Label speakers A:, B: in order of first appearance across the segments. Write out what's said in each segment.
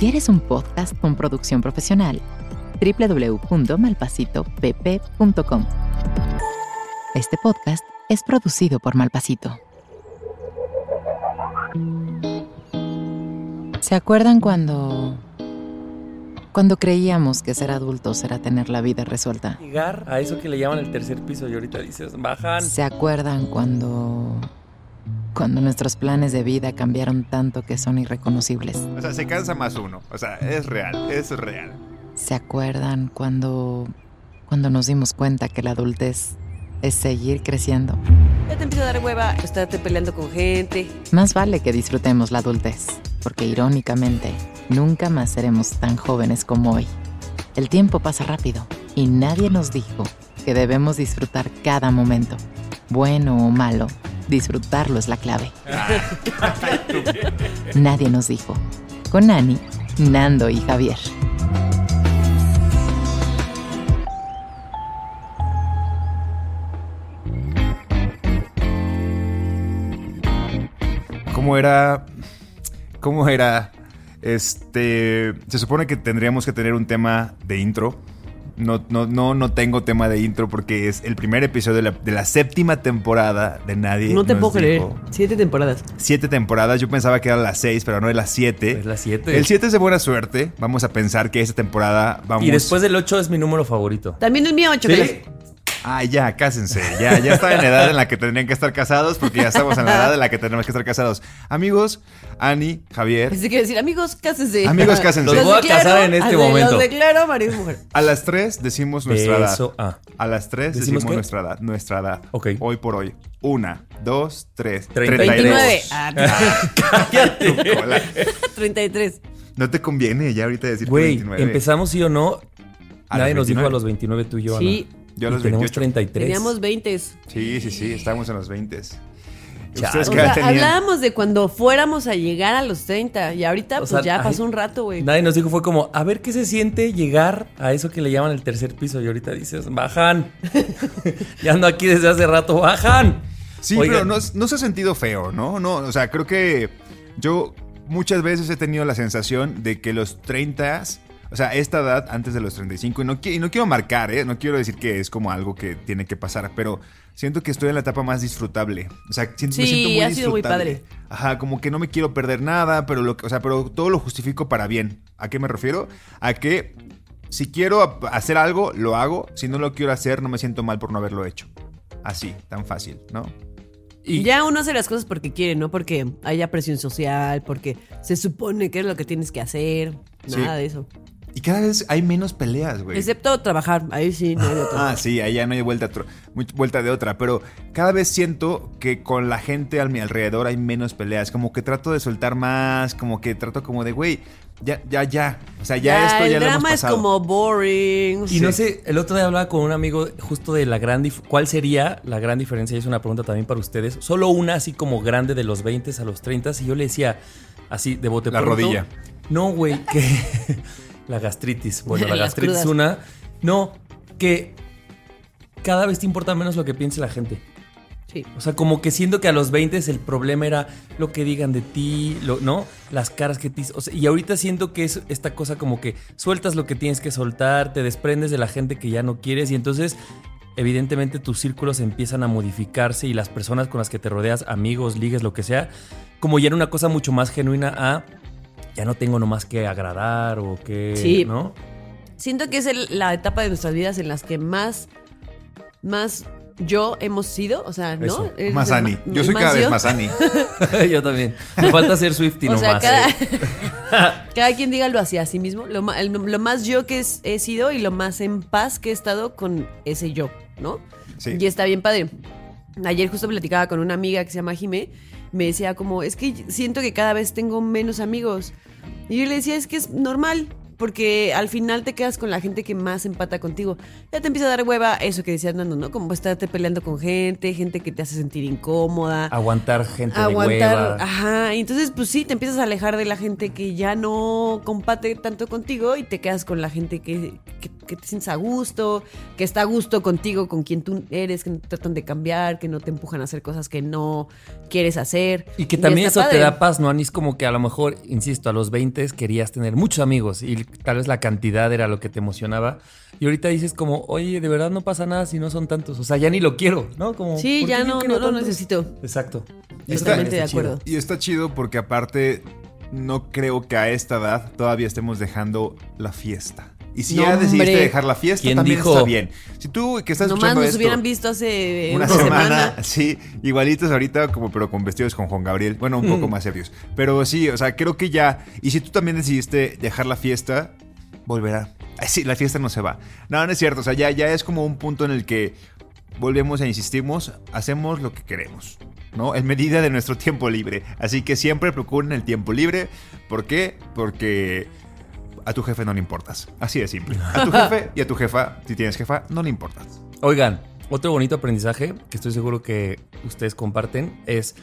A: ¿Quieres un podcast con producción profesional? www.malpasitopp.com. Este podcast es producido por Malpasito. ¿Se acuerdan cuando cuando creíamos que ser adultos era tener la vida resuelta?
B: Llegar a eso que le llaman el tercer piso y ahorita dices, bajan.
A: ¿Se acuerdan cuando cuando nuestros planes de vida cambiaron tanto que son irreconocibles?
C: O sea, se cansa más uno. O sea, es real, es real.
A: ¿Se acuerdan cuando cuando nos dimos cuenta que la adultez es seguir creciendo?
D: Ya te empieza a dar hueva estarte peleando con gente.
A: Más vale que disfrutemos la adultez, porque irónicamente, nunca más seremos tan jóvenes como hoy. El tiempo pasa rápido y nadie nos dijo que debemos disfrutar cada momento, bueno o malo. Disfrutarlo es la clave. Nadie nos dijo. Con Ani, Nando y Javier.
C: ¿Cómo era? ¿Cómo era? Este. Se supone que tendríamos que tener un tema de intro. No, no, no, no tengo tema de intro porque es el primer episodio de la, de la séptima temporada de Nadie.
D: No te puedo creer. Siete temporadas.
C: Siete temporadas. Yo pensaba que eran las seis, pero no es las siete.
B: Es la 7.
C: El 7 es de buena suerte. Vamos a pensar que esta temporada vamos.
B: Y después del 8 es mi número favorito.
D: También el mío, ocho.
B: ¿Sí?
C: Ah, ya, cásense. Ya, ya están en la edad en la que tendrían que estar casados porque ya estamos en la edad en la que tenemos que estar casados. Amigos, Ani, Javier,
D: Pensé que decir, amigos, cásense.
C: Amigos, cásense.
B: Los voy a casar en este
D: así,
B: momento.
D: Los declaro marido y mujer.
C: a las 3 decimos nuestra edad.
B: A.
C: A las 3
B: ¿Decimos
C: nuestra edad. Nuestra edad.
B: Ok.
C: Hoy por hoy. Una, dos, tres.
B: Treinta y
D: 29.
B: dos.
D: Ah,
B: Cállate.
C: Tu cola.
D: 33.
C: No te conviene ya ahorita decir que
B: Güey,
C: 29.
B: empezamos sí o no. Nadie nos dijo
C: 29.
B: a los 29 tú y yo,
D: Sí.
B: Ana.
C: Yo a
B: Y
C: los
B: tenemos
C: 28.
B: 33.
D: Teníamos 20.
C: Sí, sí, sí. Estamos en los 20.
B: Chale.
C: ¿Ustedes
D: O sea, hablábamos de cuando fuéramos a llegar a los 30. Y ahorita,
B: O
D: pues
B: sea,
D: ya
B: ay,
D: pasó un rato, güey.
B: Nadie nos dijo, fue como, a ver qué se siente llegar a eso que le llaman el tercer piso. Y ahorita dices, bajan. ya ando aquí desde hace rato, bajan.
C: Sí,
B: Oigan.
C: pero no, no se ha sentido feo, ¿no? No, o sea, creo que yo muchas veces he tenido la sensación de que los 30, o sea, esta edad antes de los 35, y no, y no quiero marcar, ¿eh? No quiero decir que es como algo que tiene que pasar, pero siento que estoy en la etapa más disfrutable. O sea, siento, me siento muy
D: ha sido muy padre.
C: Ajá, como que no me quiero perder nada, pero lo o sea, pero todo lo justifico para bien. ¿A qué me refiero? A que si quiero hacer algo, lo hago. Si no lo quiero hacer, no me siento mal por no haberlo hecho. Así, tan fácil, ¿no?
B: Y
D: Ya uno hace las cosas porque quiere, no porque haya presión social, porque se supone que es lo que tienes que hacer.
C: Sí.
D: Nada de eso.
C: Y cada vez hay menos peleas, güey.
D: Excepto trabajar. Ahí sí, no hay de otra.
C: Ah, sí, ahí ya no hay vuelta, vuelta de otra. Pero cada vez siento que con la gente a mi alrededor hay menos peleas. Como que trato de soltar más, como que trato como de, güey, ya, ya, ya. O sea, ya, esto
D: el
C: ya lo hemos
D: drama es
C: pasado.
D: como boring.
B: Y no sé, el otro día hablaba con un amigo justo de la gran ¿Cuál sería la gran diferencia? Y es una pregunta también para ustedes. Solo una así como grande de los 20 a los 30 y yo le decía así de bote
C: La
B: pronto,
C: rodilla.
B: No, güey, que la gastritis. Bueno, la gastritis
D: crudas.
B: una. No, que cada vez te importa menos lo que piense la gente.
D: Sí.
B: O sea, como que siento que a los 20 el problema era lo que digan de ti, lo, ¿no? Las caras que te... o sea, y ahorita siento que es esta cosa como que sueltas lo que tienes que soltar, te desprendes de la gente que ya no quieres y entonces evidentemente tus círculos empiezan a modificarse y las personas con las que te rodeas, amigos, ligues, lo que sea, como ya era una cosa mucho más genuina a ya no tengo nomás que agradar o que...
D: Sí.
B: ¿No?
D: Siento que es el- la etapa de nuestras vidas en las que más, más yo hemos sido, o sea, ¿no? Es
C: Más Ani. Yo soy cada vez
D: yo.
C: más Ani.
B: Yo también. Me falta ser Swifty
D: O sea,
B: nomás.
D: cada,
B: eh.
D: cada quien dígalo hacia sí mismo. Lo, ma- el- lo más yo que es- he sido y lo más en paz que he estado con ese yo, ¿no?
C: Sí.
D: Y está bien padre. Ayer justo platicaba con una amiga que se llama Jime, me decía como, es que siento que cada vez tengo menos amigos. Y yo le decía, es que es normal, porque al final te quedas con la gente que más empata contigo. Ya te empieza a dar hueva eso que decías Nando, ¿no? Como estarte peleando con gente, gente que te hace sentir incómoda.
B: Aguantar gente de
D: aguantar,
B: hueva.
D: ajá, y entonces pues sí, te empiezas a alejar de la gente que ya no compate tanto contigo y te quedas con la gente que, que, que te sientes a gusto, que está a gusto contigo, con quien tú eres, que no te tratan de cambiar, que no te empujan a hacer cosas que no quieres hacer.
B: Y que también eso te da paz, ¿no, Anis? Como que a lo mejor, insisto, a los 20 querías tener muchos amigos y tal vez la cantidad era lo que te emocionaba. Y ahorita dices como, oye, de verdad no pasa nada si no son tantos. O sea, ya ni lo quiero, ¿no? Como,
D: Sí,
B: ¿por
D: ya no, no lo necesito.
B: Exacto.
D: Totalmente de
B: chido.
D: acuerdo.
C: Y está chido porque aparte no creo que a esta edad todavía estemos dejando la fiesta. Y si
D: No,
C: ya decidiste
D: hombre.
C: dejar la fiesta,
B: ¿Quién
C: también
B: dijo?
C: está bien. Si tú que estás
D: Nomás
C: escuchando
D: nos
C: esto,
D: hubieran visto hace
C: una
D: una,
C: semana,
D: semana.
C: sí, igualitos ahorita como pero con vestidos con Juan Gabriel, bueno, un poco
D: Mm.
C: más serios. Pero sí, o sea, creo que ya y si tú también decidiste dejar la fiesta, volverá. Ay, sí, la fiesta no se va. No, no es cierto, o sea, ya ya es como un punto en el que volvemos e insistimos, hacemos lo que queremos. ¿no? En medida de nuestro tiempo libre. Así que siempre procuren el tiempo libre. ¿Por qué? Porque a tu jefe no le importas. Así de simple. A tu jefe y a tu jefa, si tienes jefa, no le importas.
B: Oigan, otro bonito aprendizaje que estoy seguro que ustedes comparten es.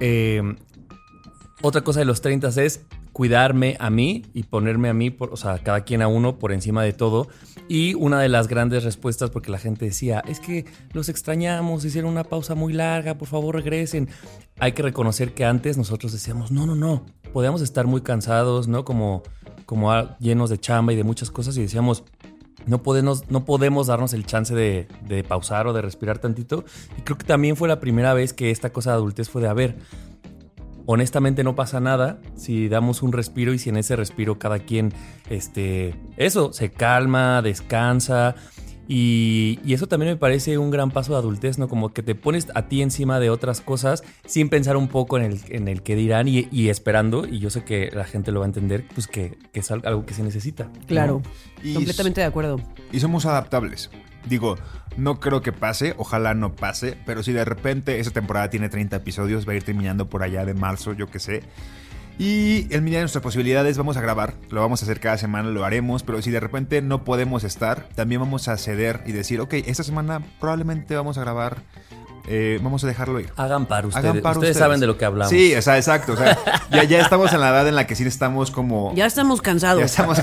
B: eh, otra cosa de los 30 es cuidarme a mí y ponerme a mí, por, o sea, cada quien a uno por encima de todo. Y una de las grandes respuestas, porque la gente decía, es que los extrañamos, hicieron una pausa muy larga, por favor regresen. Hay que reconocer que antes nosotros decíamos, no, no, no, podíamos estar muy cansados, ¿no? Como, como llenos de chamba y de muchas cosas y decíamos, no podemos, no podemos darnos el chance de, de pausar o de respirar tantito. Y creo que también fue la primera vez que esta cosa de adultez fue de, a ver, honestamente no pasa nada si damos un respiro y si en ese respiro cada quien, este, eso, se calma, descansa. Y, y eso también me parece un gran paso de adultez, ¿no? Como que te pones a ti encima de otras cosas sin pensar un poco en el, en el que dirán y, y esperando, y yo sé que la gente lo va a entender, pues que, que es al- algo que se necesita. ¿no?
D: Claro,
C: Y
D: completamente de acuerdo.
C: Y somos adaptables. Digo, no creo que pase, ojalá no pase, pero si de repente esa temporada tiene 30 episodios, va a ir terminando por allá de marzo, yo qué sé. Y en medida de nuestras posibilidades vamos a grabar, lo vamos a hacer cada semana, lo haremos, pero si de repente no podemos estar, también vamos a ceder y decir, ok, esta semana probablemente vamos a grabar, eh, vamos a dejarlo ir.
B: Hagan para ustedes.
C: Hagan para
B: ustedes, saben de lo que hablamos.
C: Sí, o sea, exacto. O sea, ya, ya estamos en la edad en la que sí estamos como...
D: Ya estamos cansados.
C: ya estamos...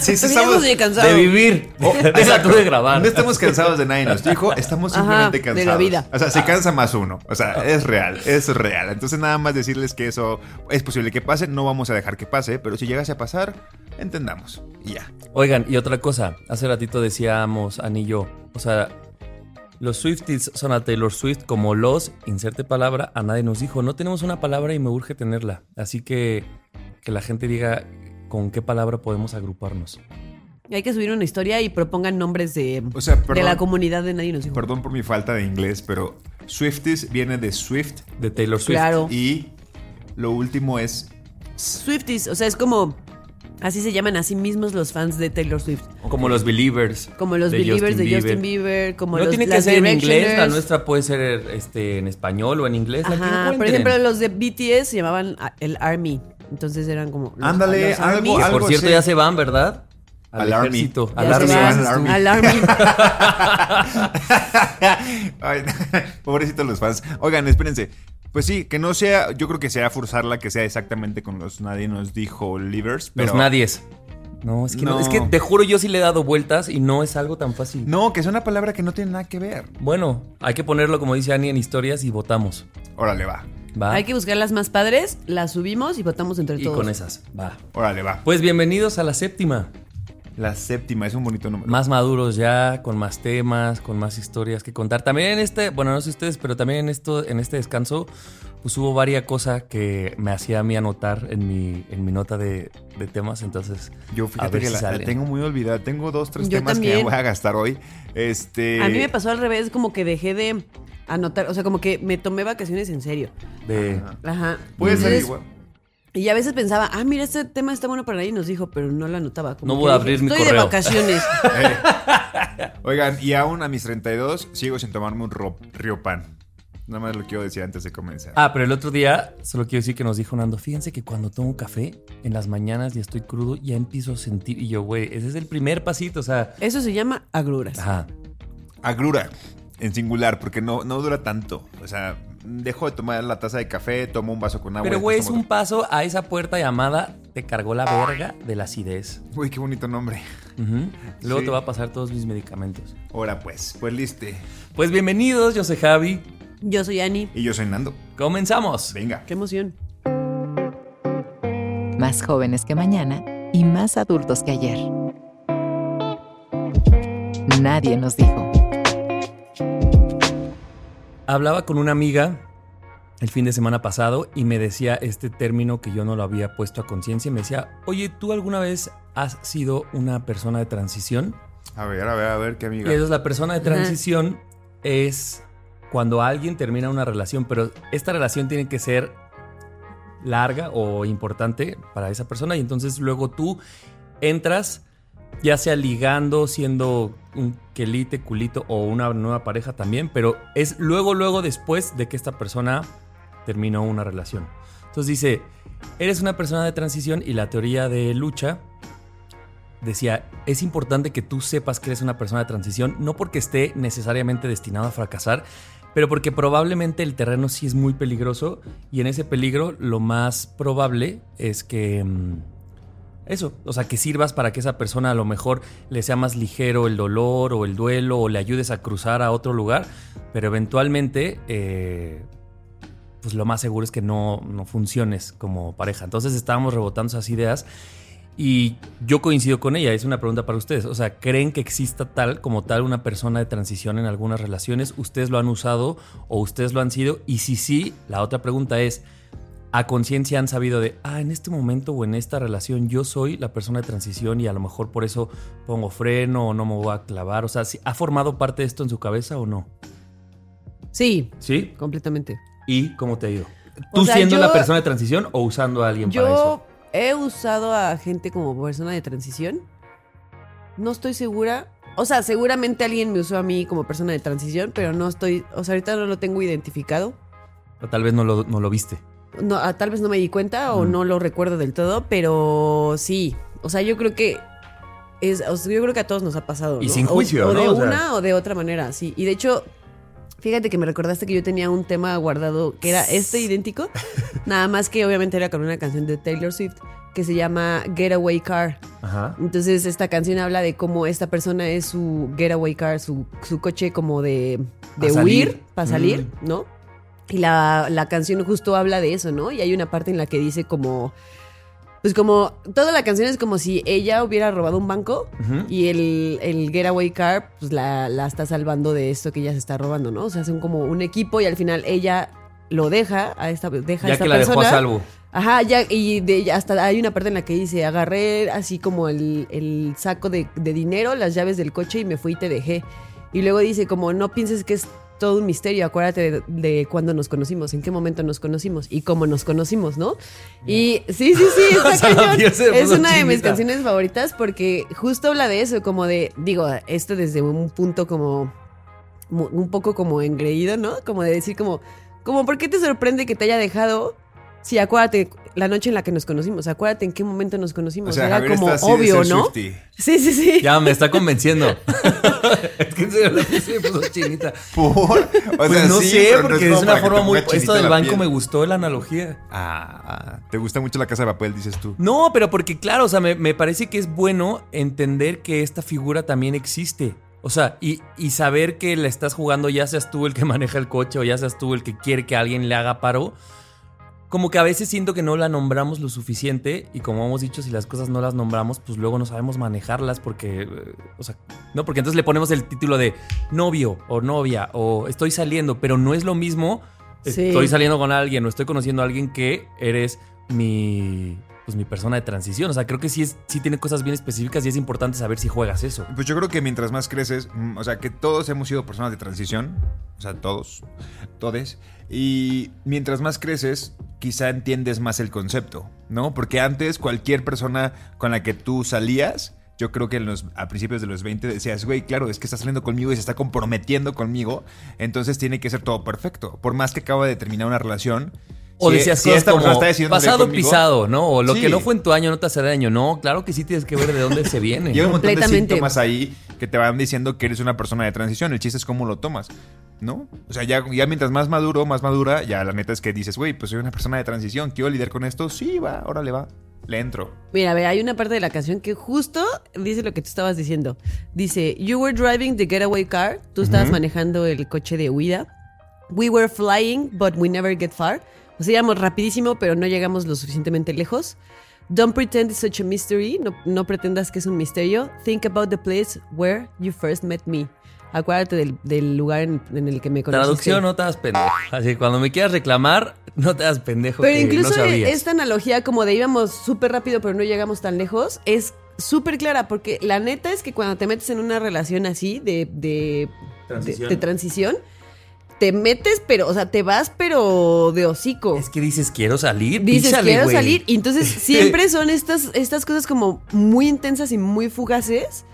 C: sí, sí,
D: Estamos de cansados.
B: de vivir.
C: Oh, exacto.
B: tú de grabar.
C: No estamos cansados de nadie nos dijo, estamos
D: Ajá,
C: simplemente
D: de la
C: cansados.
D: vida.
C: O sea, se cansa más uno. O sea, es real, es real. Entonces nada más decirles que eso es posible que pase, no vamos a dejar que pase, pero si llegase a pasar, entendamos. Y ya.
B: Oigan, y otra cosa. Hace ratito decíamos, Ani y yo, o sea, los Swifties son a Taylor Swift como los, inserte palabra, a nadie nos dijo. No tenemos una palabra y me urge tenerla. Así que que la gente diga con qué palabra podemos agruparnos.
D: Hay que subir una historia y propongan nombres de,
C: O sea,
D: de
C: perdón,
D: la comunidad de Nadie nos dijo.
C: perdón por mi falta de inglés, pero Swifties viene de Swift
B: De Taylor Swift.
D: Claro.
C: y lo último es
D: Swifties, o sea, es como. Así se llaman a sí mismos los fans de Taylor Swift.
B: Como los Believers.
D: Como los
B: de
D: Believers
B: Justin
D: de Justin Bieber, como
B: no
D: los
B: tiene que
D: las
B: ser en inglés, la nuestra puede ser este, en español o en inglés.
D: Ajá, por ejemplo, los de BTS se llamaban ah, el Army. Entonces eran como. los-
C: Ándale,
D: los
C: algo-
B: por cierto ya se van, ¿verdad?
C: Al Army.
B: Al Army.
C: al Army.
D: al Army.
C: Ay, pobrecitos los fans. Oigan, espérense. Pues sí, que no sea, yo creo que sea forzarla que sea exactamente con los nadie nos dijo livers, pero
B: Los nadies. No, es que no.
C: No.
B: Es que te juro, yo sí le he dado vueltas y no es algo tan fácil.
C: No, que es una palabra que no tiene nada que ver.
B: Bueno, hay que ponerlo, como dice Ani, en historias y votamos.
C: Órale, va.
B: Va.
D: Hay que buscar las más padres, las subimos y votamos entre
B: y
D: todos.
B: con esas. Va.
C: Órale, va.
B: Pues bienvenidos a la séptima.
C: La séptima es un bonito número.
B: Más maduros ya, con más temas, con más historias que contar. También en este, bueno, no sé ustedes, pero también en esto, en este descanso, pues hubo varias cosas que me hacía a mí anotar en mi, en mi nota de, de temas. Entonces,
C: Yo
B: a
C: fíjate
B: ver
C: que
B: si
C: la, tengo muy olvidada. Tengo dos, tres
D: Yo
C: temas que me voy a gastar hoy. Este.
D: A mí me pasó al revés, como que dejé de anotar, o sea, como que me tomé vacaciones en serio.
B: de,
D: Ajá.
C: Puede ser igual.
D: Y a veces pensaba, ah, mira, este tema está bueno para nadie nos dijo, pero no lo anotaba. Como
B: No voy a
D: dije,
B: abrir mi
D: Estoy
B: correo".
D: de vacaciones.
C: Eh. Oigan, y aún a mis 32 sigo sin tomarme un ro- Riopan. Nada más lo quiero decir antes de comenzar.
B: Ah, pero el otro día, solo quiero decir que nos dijo Nando, fíjense que cuando tomo café en las mañanas y estoy crudo, ya empiezo a sentir. Y yo, güey, ese es el primer pasito, o sea.
D: Eso se llama agruras.
B: Ajá.
C: Agrura, en singular, porque no, no dura tanto. O sea, dejo de tomar la taza de café, tomo un vaso con agua.
B: Pero, güey, es un paso a esa puerta llamada te cargó la verga de la acidez.
C: Uy, qué bonito nombre.
B: Luego
C: Sí.
B: te va a pasar todos mis medicamentos.
C: Ahora pues, pues liste.
B: Pues bienvenidos, yo soy Javi.
D: Yo soy Ani.
C: Y yo soy Nando.
B: Comenzamos.
C: Venga.
D: Qué emoción.
A: Más jóvenes que mañana y más adultos que ayer. Nadie nos dijo.
B: Hablaba con una amiga el fin de semana pasado y me decía este término que yo no lo había puesto a conciencia. y Me decía, oye, ¿tú alguna vez has sido una persona de transición?
C: A ver, a ver, a ver, qué
B: Y
C: amiga.
B: eso es la persona de transición es cuando alguien termina una relación, pero esta relación tiene que ser larga o importante para esa persona y entonces luego tú entras ya sea ligando, siendo un quelite, culito o una nueva pareja también, pero es luego, luego después de que esta persona terminó una relación. Entonces dice, eres una persona de transición y la teoría de lucha decía, es importante que tú sepas que eres una persona de transición, no porque esté necesariamente destinado a fracasar, pero porque probablemente el terreno sí es muy peligroso y en ese peligro lo más probable es que... mm, eso, o sea, que sirvas para que esa persona a lo mejor le sea más ligero el dolor o el duelo o le ayudes a cruzar a otro lugar, pero eventualmente, eh, pues lo más seguro es que no, no funciones como pareja. Entonces estábamos rebotando esas ideas y yo coincido con ella, es una pregunta para ustedes. O sea, ¿creen que exista tal como tal una persona de transición en algunas relaciones? ¿Ustedes lo han usado o ustedes lo han sido? Y si sí, la otra pregunta es, ¿a conciencia han sabido de, ah, en este momento o en esta relación yo soy la persona de transición y a lo mejor por eso pongo freno o no me voy a clavar? O sea, ¿sí- ¿ha formado parte de esto en su cabeza o no?
D: Sí,
B: ¿Sí?
D: completamente.
B: ¿Y cómo te ha ido?
D: O
B: ¿Tú
D: sea,
B: siendo
D: yo-
B: la persona de transición o usando a alguien para eso?
D: Yo he usado a gente como persona de transición. No estoy segura. O sea, seguramente alguien me usó a mí como persona de transición, pero no estoy. O sea, ahorita no lo tengo identificado.
B: O tal vez no lo, no lo viste.
D: No, ah, tal vez no me di cuenta o no lo recuerdo del todo, pero sí. O sea, yo creo que. Es, o sea, yo creo que a todos nos ha pasado.
B: Y sin
D: O-
B: juicio,
D: O,
B: ¿no?
D: de
B: O sea-
D: una o de otra manera, sí. Y de hecho, fíjate que me recordaste que yo tenía un tema guardado que era este idéntico. Nada más que obviamente era con una canción de Taylor Swift que se llama Getaway Car.
B: Ajá.
D: Entonces esta canción habla de cómo esta persona es su getaway car, su, su coche como de, de huir, para salir,
B: Mm.
D: ¿no? Y la, la canción justo habla de eso, ¿no? Y hay una parte en la que dice como... Pues como... Toda la canción es como si ella hubiera robado un banco y el, el getaway car pues la, la está salvando de esto que ella se está robando, ¿no? O sea, son como un equipo y al final ella lo deja a esta, deja a
B: Ya
D: esta
B: que la
D: persona.
B: dejó a salvo.
D: Ajá, ya, y de, hasta hay una parte en la que dice, agarré así como el, el saco de, de dinero, las llaves del coche y me fui y te dejé. Y luego dice, como no pienses que es todo un misterio, acuérdate de, de cuándo nos conocimos, en qué momento nos conocimos y cómo nos conocimos, ¿no? Y sí, sí, sí, está cañón. Es una de mis canciones favoritas porque justo habla de eso, como de, digo, esto desde un punto como, un poco como engreído, ¿no? Como de decir como, como, ¿por qué te sorprende que te haya dejado? Sí, acuérdate la noche en la que nos conocimos, acuérdate en qué momento nos conocimos.
C: O sea,
D: Era
C: Javier
D: como
C: está así de
D: obvio,
C: ser
D: ¿no?
C: Swiftie.
D: Sí, sí, sí.
B: Ya me está convenciendo. es que en serio la me puso chinita.
C: ¿Por? O
B: Pues
C: sea,
B: no
C: sí,
B: sé,
C: pero no
B: porque
C: como
B: es una forma muy.
C: ponga chinita
B: Esto del
C: la
B: banco
C: piel.
B: me gustó la analogía.
C: Ah, ah, te gusta mucho la casa de papel, dices tú.
B: No, pero porque, claro, o sea, me, me parece que es bueno entender que esta figura también existe. O sea, y, y saber que le estás jugando, ya seas tú el que maneja el coche o ya seas tú el que quiere que alguien le haga paro. Como que a veces siento que no la nombramos lo suficiente y como hemos dicho, si las cosas no las nombramos, pues luego no sabemos manejarlas porque, eh, o sea, no, porque entonces le ponemos el título de novio o novia o estoy saliendo, pero no es lo mismo
D: Sí.
B: estoy saliendo con alguien o estoy conociendo a alguien que eres mi, pues mi persona de transición. O sea, creo que sí, es, sí tiene cosas bien específicas y es importante saber si juegas eso.
C: Pues yo creo que mientras más creces, mm, o sea, que todos hemos sido personas de transición, o sea, todos, todes, y mientras más creces, quizá entiendes más el concepto, ¿no? Porque antes cualquier persona con la que tú salías yo creo que a principios de los 20 decías, güey, claro, es que está saliendo conmigo y se está comprometiendo conmigo, entonces tiene que ser todo perfecto. Por más que acaba de terminar una relación.
B: O
C: si-
B: decías
C: si
B: cosas como
C: está
B: pasado pisado, ¿no? O lo
C: Sí.
B: que no fue en tu año no te hace daño. No, claro que sí tienes que ver de dónde se viene.
C: Llega un montón de síntomas ahí que te van diciendo que eres una persona de transición. El chiste es cómo lo tomas, ¿no? O sea, ya, ya mientras más maduro, más madura, ya la neta es que dices, güey, pues soy una persona de transición, quiero lidiar con esto. Sí, va, órale, va. Le entro.
D: Mira, a ver, hay una parte de la canción que justo dice lo que tú estabas diciendo. Dice, You were driving the getaway car. Tú estabas manejando el coche de huida. We were flying, but we never get far. O sea, íbamos rapidísimo, pero no llegamos lo suficientemente lejos. Don't pretend it's such a mystery. No, no pretendas que es un misterio. Think about the place where you first met me. Acuérdate del, del lugar en, en el que me conociste.
B: Traducción, no te hagas pendejo. Así, cuando me quieras reclamar, no te hagas pendejo.
D: Pero
B: que
D: incluso
B: no sabías.
D: esta analogía como de íbamos súper rápido pero no llegamos tan lejos es súper clara porque la neta es que cuando te metes en una relación así de, de,
B: Transición.
D: de- de transición, te metes pero, o sea, te vas pero de hocico.
B: Es que dices, quiero salir,
D: Dices,
B: písale,
D: quiero salir. Y entonces siempre son estas, estas cosas como muy intensas y muy fugaces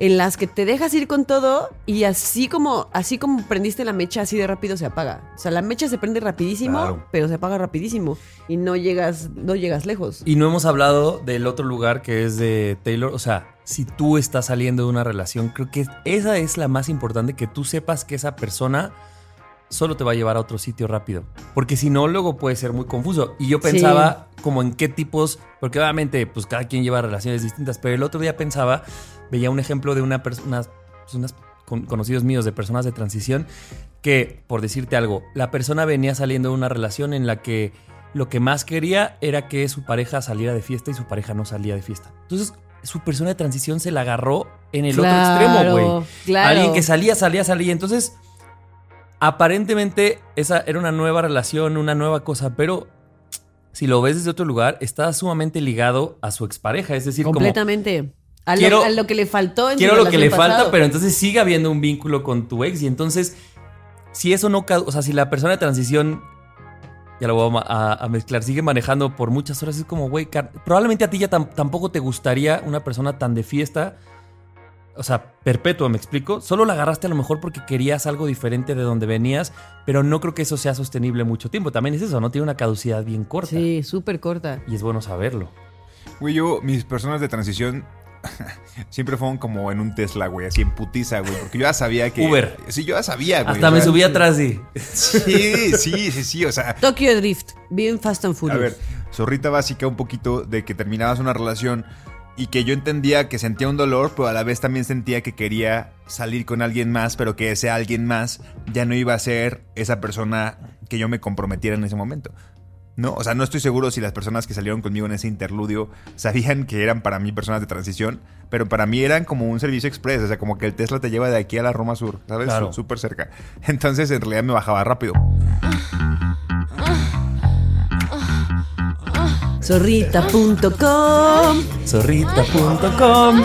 D: en las que te dejas ir con todo y así como, así como prendiste la mecha, así de rápido se apaga. O sea, la mecha se prende rapidísimo, pero se apaga rapidísimo y no llegas, no llegas lejos.
B: Y no hemos hablado del otro lugar que es de Taylor. O sea, si tú estás saliendo de una relación, creo que esa es la más importante, que tú sepas que esa persona solo te va a llevar a otro sitio rápido. Porque si no, luego puede ser muy confuso. Y yo
D: Sí.
B: pensaba como en qué tipos, porque obviamente pues cada quien lleva relaciones distintas, pero el otro día pensaba, veía un ejemplo de una persona, pues, unas con- conocidos míos de personas de transición, que, por decirte algo, la persona venía saliendo de una relación en la que lo que más quería era que su pareja saliera de fiesta y su pareja no salía de fiesta. Entonces, su persona de transición se la agarró en el
D: Claro,
B: otro extremo, güey.
D: claro.
B: Alguien que salía, salía, salía. Entonces, aparentemente, esa era una nueva relación, una nueva cosa, pero si lo ves desde otro lugar, está sumamente ligado a su expareja. Es decir, como
D: Completamente. A,
B: Quiero-
D: lo, a lo que le faltó en
B: quiero lo que le falta, pero entonces sigue habiendo un vínculo con tu ex. Y entonces, si eso no, o sea, si la persona de transición, ya lo voy a mezclar, sigue manejando por muchas horas, es como, güey, probablemente a ti ya tam- tampoco te gustaría una persona tan de fiesta. O sea, perpetua, ¿me explico? Solo la agarraste a lo mejor porque querías algo diferente de donde venías, pero no creo que eso sea sostenible mucho tiempo. También es eso, ¿no? Tiene una caducidad bien corta.
D: Sí, súper corta.
B: Y es bueno saberlo.
C: Güey, yo, mis personas de transición siempre fueron como en un Tesla, güey, así en putiza, güey, porque yo ya sabía que...
B: Uber.
C: Sí, yo ya sabía, güey.
B: Hasta me
C: sea,
B: subí atrás y...
C: Sí, sí, sí, sí, o sea...
D: Tokyo Drift, bien Fast and
C: A
D: Furious.
C: ver, zorrita básica un poquito de que terminabas una relación y que yo entendía que sentía un dolor, pero a la vez también sentía que quería salir con alguien más, pero que ese alguien más ya no iba a ser esa persona que yo me comprometiera en ese momento. No, o sea, no estoy seguro si las personas que salieron conmigo en ese interludio sabían que eran para mí personas de transición, pero para mí eran como un servicio express, o sea, como que el Tesla te lleva de aquí a la Roma Sur, ¿sabes?
B: Claro.
C: Sú- Súper cerca. Entonces, en realidad me bajaba rápido.
D: Zorrita.com
B: Zorrita.com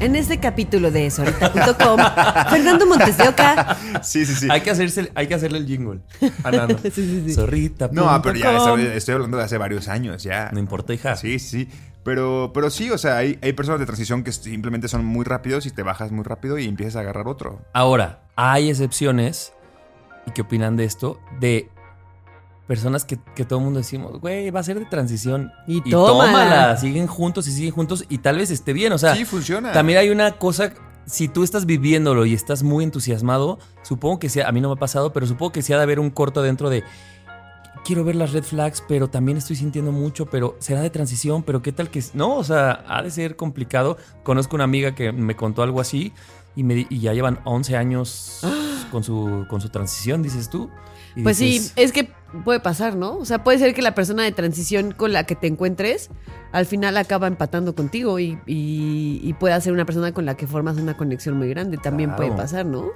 D: En este capítulo de Zorrita.com, Fernando Montes de Oca.
C: Sí, sí, sí.
B: Hay que, hacerse, hay que hacerle el jingle. Ah, no, no.
D: Sí, sí, sí.
B: Zorrita.
C: No, pero ya estoy, estoy hablando de hace varios años, ya.
B: No importa, hija.
C: Sí, sí. Pero, pero sí, o sea, hay, hay personas de transición que simplemente son muy rápidos y te bajas muy rápido y empiezas a agarrar otro.
B: Ahora, hay excepciones. ¿Y qué opinan de esto? De personas que, que todo el mundo decimos, güey, va a ser de transición.
D: Y tómala.
B: Siguen juntos y siguen juntos y tal vez esté bien. O sea,
C: sí, funciona.
B: también hay una cosa. Si tú estás viviéndolo y estás muy entusiasmado, supongo que sea, a mí no me ha pasado, pero supongo que sí ha de haber un corto dentro de quiero ver las red flags, pero también estoy sintiendo mucho, pero será de transición, pero qué tal que no, o sea, ha de ser complicado. Conozco una amiga que me contó algo así y, me, di- y ya llevan 11 años con su con su transición, dices tú. Y
D: Pues sí, es que puede pasar, ¿no? O sea, puede ser que la persona de transición con la que te encuentres al final acaba empatando contigo y, y, y pueda ser una persona con la que formas una conexión muy grande. También
B: Claro.
D: puede pasar, ¿no?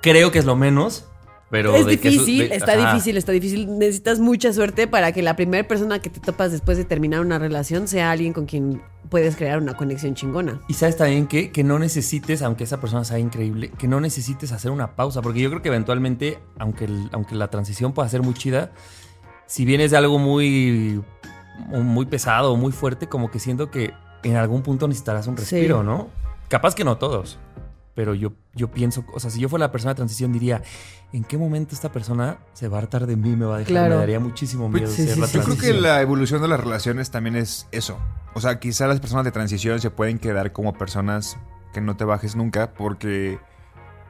B: creo que es lo menos, pero
D: es
B: de que su-
D: difícil,
B: de-
D: está
B: ajá.
D: difícil, está difícil. Necesitas mucha suerte para que la primera persona que te topas después de terminar una relación sea alguien con quien puedes crear una conexión chingona.
B: Y sabes también que, que no necesites, aunque esa persona sea increíble, que no necesites hacer una pausa, porque yo creo que eventualmente, aunque, el- aunque la transición pueda ser muy chida, si vienes de algo muy, muy pesado o muy fuerte, como que siento que en algún punto necesitarás un
D: Sí.
B: respiro, ¿no? Capaz que no todos. Pero yo, yo pienso, o sea, si yo fuera la persona de transición, diría, ¿en qué momento esta persona se va a hartar de mí? Me va a dejar.
D: Claro.
B: Me daría muchísimo miedo
D: Sí,
B: ser
D: sí,
B: la
D: sí.
C: Yo creo que la evolución de las relaciones también es eso. O sea, quizá las personas de transición se pueden quedar como personas que no te bajes nunca porque...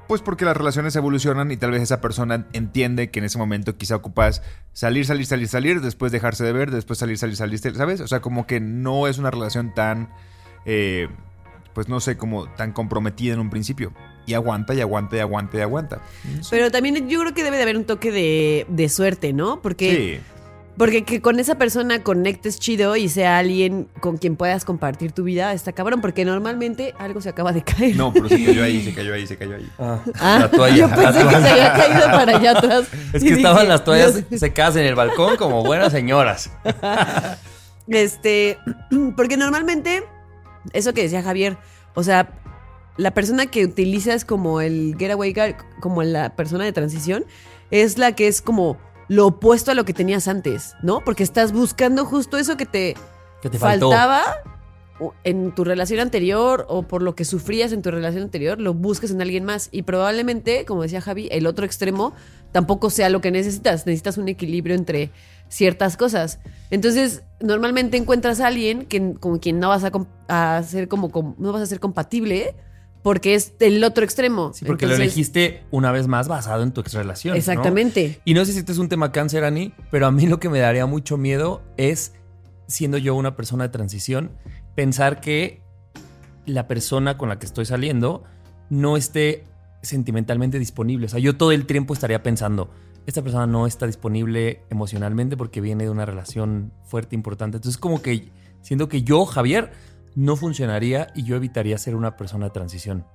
C: Pues porque las relaciones evolucionan y tal vez esa persona entiende que en ese momento quizá ocupas salir, salir, salir, salir, después dejarse de ver, después salir, salir, salir, ¿sabes? O sea, como que no es una relación tan, eh, pues no sé, como tan comprometida en un principio. Y aguanta, y aguanta, y aguanta, y aguanta.
D: Pero también yo creo que debe de haber un toque de, de suerte, ¿no? Porque,
C: Sí.
D: porque que con esa persona conectes chido y sea alguien con quien puedas compartir tu vida, está cabrón, porque normalmente algo se acaba de caer.
C: No, pero se cayó ahí, se cayó ahí, se cayó ahí.
B: Ah,
D: Ah,
B: la toalla.
D: Yo
B: la
D: pensé que
B: toalla.
D: se había caído para allá atrás.
B: Es que estaban
D: dije,
B: las toallas
D: Dios.
B: secadas en el balcón como buenas señoras.
D: Este, porque normalmente, eso que decía Javier, o sea, la persona que utilizas como el getaway guy, como la persona de transición, es la que es como lo opuesto a lo que tenías antes, ¿no? Porque estás buscando justo eso que te,
B: Que te
D: faltaba en tu relación anterior o por lo que sufrías en tu relación anterior, lo busques en alguien más. Y probablemente, como decía Javi, el otro extremo tampoco sea lo que necesitas. Necesitas un equilibrio entre ciertas cosas. Entonces, normalmente encuentras a alguien que, con quien no vas a, ser como, com- no vas a ser compatible porque es el otro extremo.
B: Sí, porque lo elegiste una vez más basado en tu ex relación. ¿no?
D: Exactamente.
B: Y no sé si este es un tema cáncer, Ani, pero a mí lo que me daría mucho miedo es, siendo yo una persona de transición, pensar que la persona con la que estoy saliendo no esté sentimentalmente disponible. O sea, yo todo el tiempo estaría pensando, esta persona no está disponible emocionalmente porque viene de una relación fuerte, importante. Entonces, como que siento que yo, Javier, no funcionaría y yo evitaría ser una persona de transición.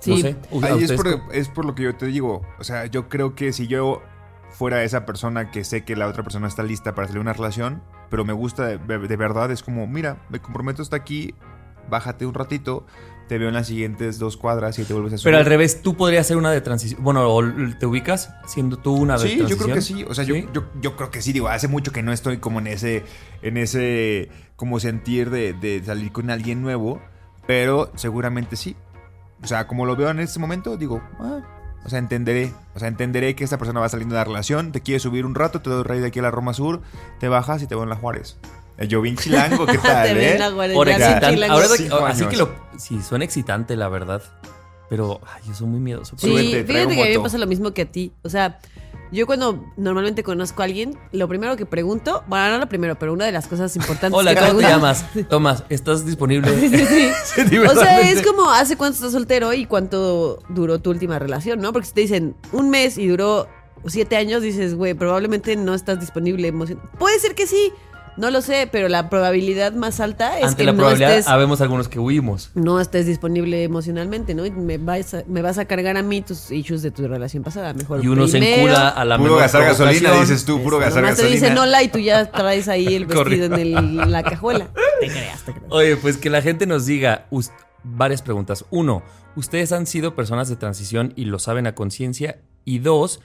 D: Sí.
B: No sé. ¿a
C: Ahí es por, es por lo que yo te digo. O sea, yo creo que si yo fuera esa persona que sé que la otra persona está lista para salir de una relación, pero me gusta de, de verdad, es como, mira, me comprometo hasta aquí, bájate un ratito, te veo en las siguientes dos cuadras y te vuelves a subir.
B: Pero al revés, tú podrías ser una de transición. Bueno, o te ubicas siendo tú una de
C: Sí,
B: transición.
C: yo creo que sí. O sea, yo-
B: ¿Sí?
C: Yo, yo, creo que sí. Digo, hace mucho que no estoy como en ese, en ese como sentir de, de salir con alguien nuevo, pero seguramente sí. O sea, como lo veo en este momento, digo, ah, o sea, entenderé. O sea, entenderé que esta persona va saliendo de la relación, te quiere subir un rato, te doy rey de aquí a la Roma Sur, te bajas y te veo en la Juárez. Eh, Yo bien chilango, ¿qué tal,
D: Te
C: eh?
B: Por excitante.
D: chilango.
B: Ahora, así que lo. Sí, suena excitante, la verdad. Pero ay, yo soy muy miedoso.
D: Sí,
C: Súbete,
D: fíjate que a mí me pasa lo mismo que a ti. O sea, yo cuando normalmente conozco a alguien, lo primero que pregunto, bueno, no lo primero, pero una de las cosas importantes
B: Hola,
D: que
B: ¿cómo te
D: pregunto-
B: llamas? Tomás, ¿estás disponible?
D: Sí, sí, sí.
B: Sí,
D: O sea, es como hace cuánto estás soltero y cuánto duró tu última relación, ¿no? Porque si te dicen un mes y duró siete años, dices, güey, probablemente no estás disponible emocionalmente. Puede ser que sí, no lo sé, pero la probabilidad más alta es
B: Ante
D: que
B: la
D: no
B: probabilidad,
D: estés,
B: habemos algunos que huimos.
D: no estés disponible emocionalmente, ¿no? Y me vas, a, me vas a cargar a mí tus issues de tu relación pasada, mejor
B: Y uno se
D: primero.
B: encula a la
C: Puro gastar gasolina, dices tú, puro gastar
D: Nomás te
C: gasolina.
D: dicen hola y tú ya traes ahí el vestido en, el- en la cajuela. Te creas, te creas.
B: Oye, pues que la gente nos diga varias preguntas. Uno, ¿ustedes han sido personas de transición y lo saben a conciencia? Y dos,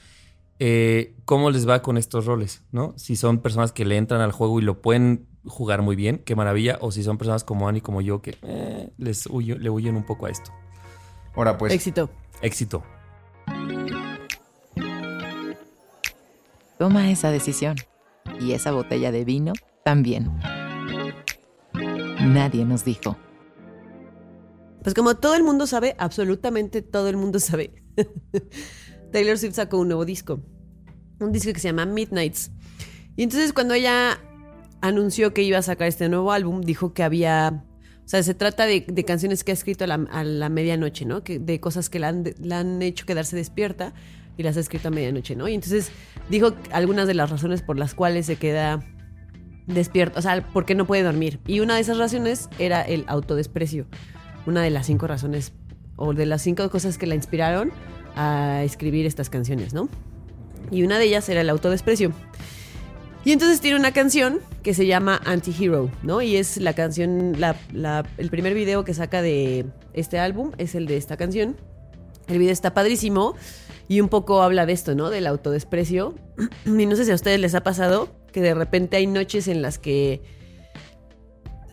B: eh, ¿cómo les va con estos roles? ¿No? Si son personas que le entran al juego y lo pueden jugar muy bien, qué maravilla. O si son personas como Ani, como yo, que eh, les huyo- le huyen un poco a esto.
C: Ahora pues,
D: Éxito.
B: Éxito.
A: Toma esa decisión. Y esa botella de vino también. Nadie nos dijo.
D: Pues como todo el mundo sabe, absolutamente todo el mundo sabe. Taylor Swift sacó un nuevo disco. Un disco que se llama Midnights. Y entonces cuando ella anunció que iba a sacar este nuevo álbum, dijo que había... O sea, se trata de, canciones que ha escrito a la, medianoche, ¿no? Que, de cosas que la han, la han hecho quedarse despierta y las ha escrito a medianoche, ¿no? Y entonces dijo algunas de las razones por las cuales se queda despierto, o sea, por qué no puede dormir. Y una de esas razones era el autodesprecio. Una de las cinco razones, o de las cinco cosas que la inspiraron a escribir estas canciones, ¿no? Y una de ellas era el autodesprecio. Y entonces tiene una canción que se llama Anti-Hero, ¿no? Y es la canción, el primer video que saca de este álbum es el de esta canción. El video está padrísimo y un poco habla de esto, ¿no? Del autodesprecio. Y no sé si a ustedes les ha pasado que de repente hay noches en las que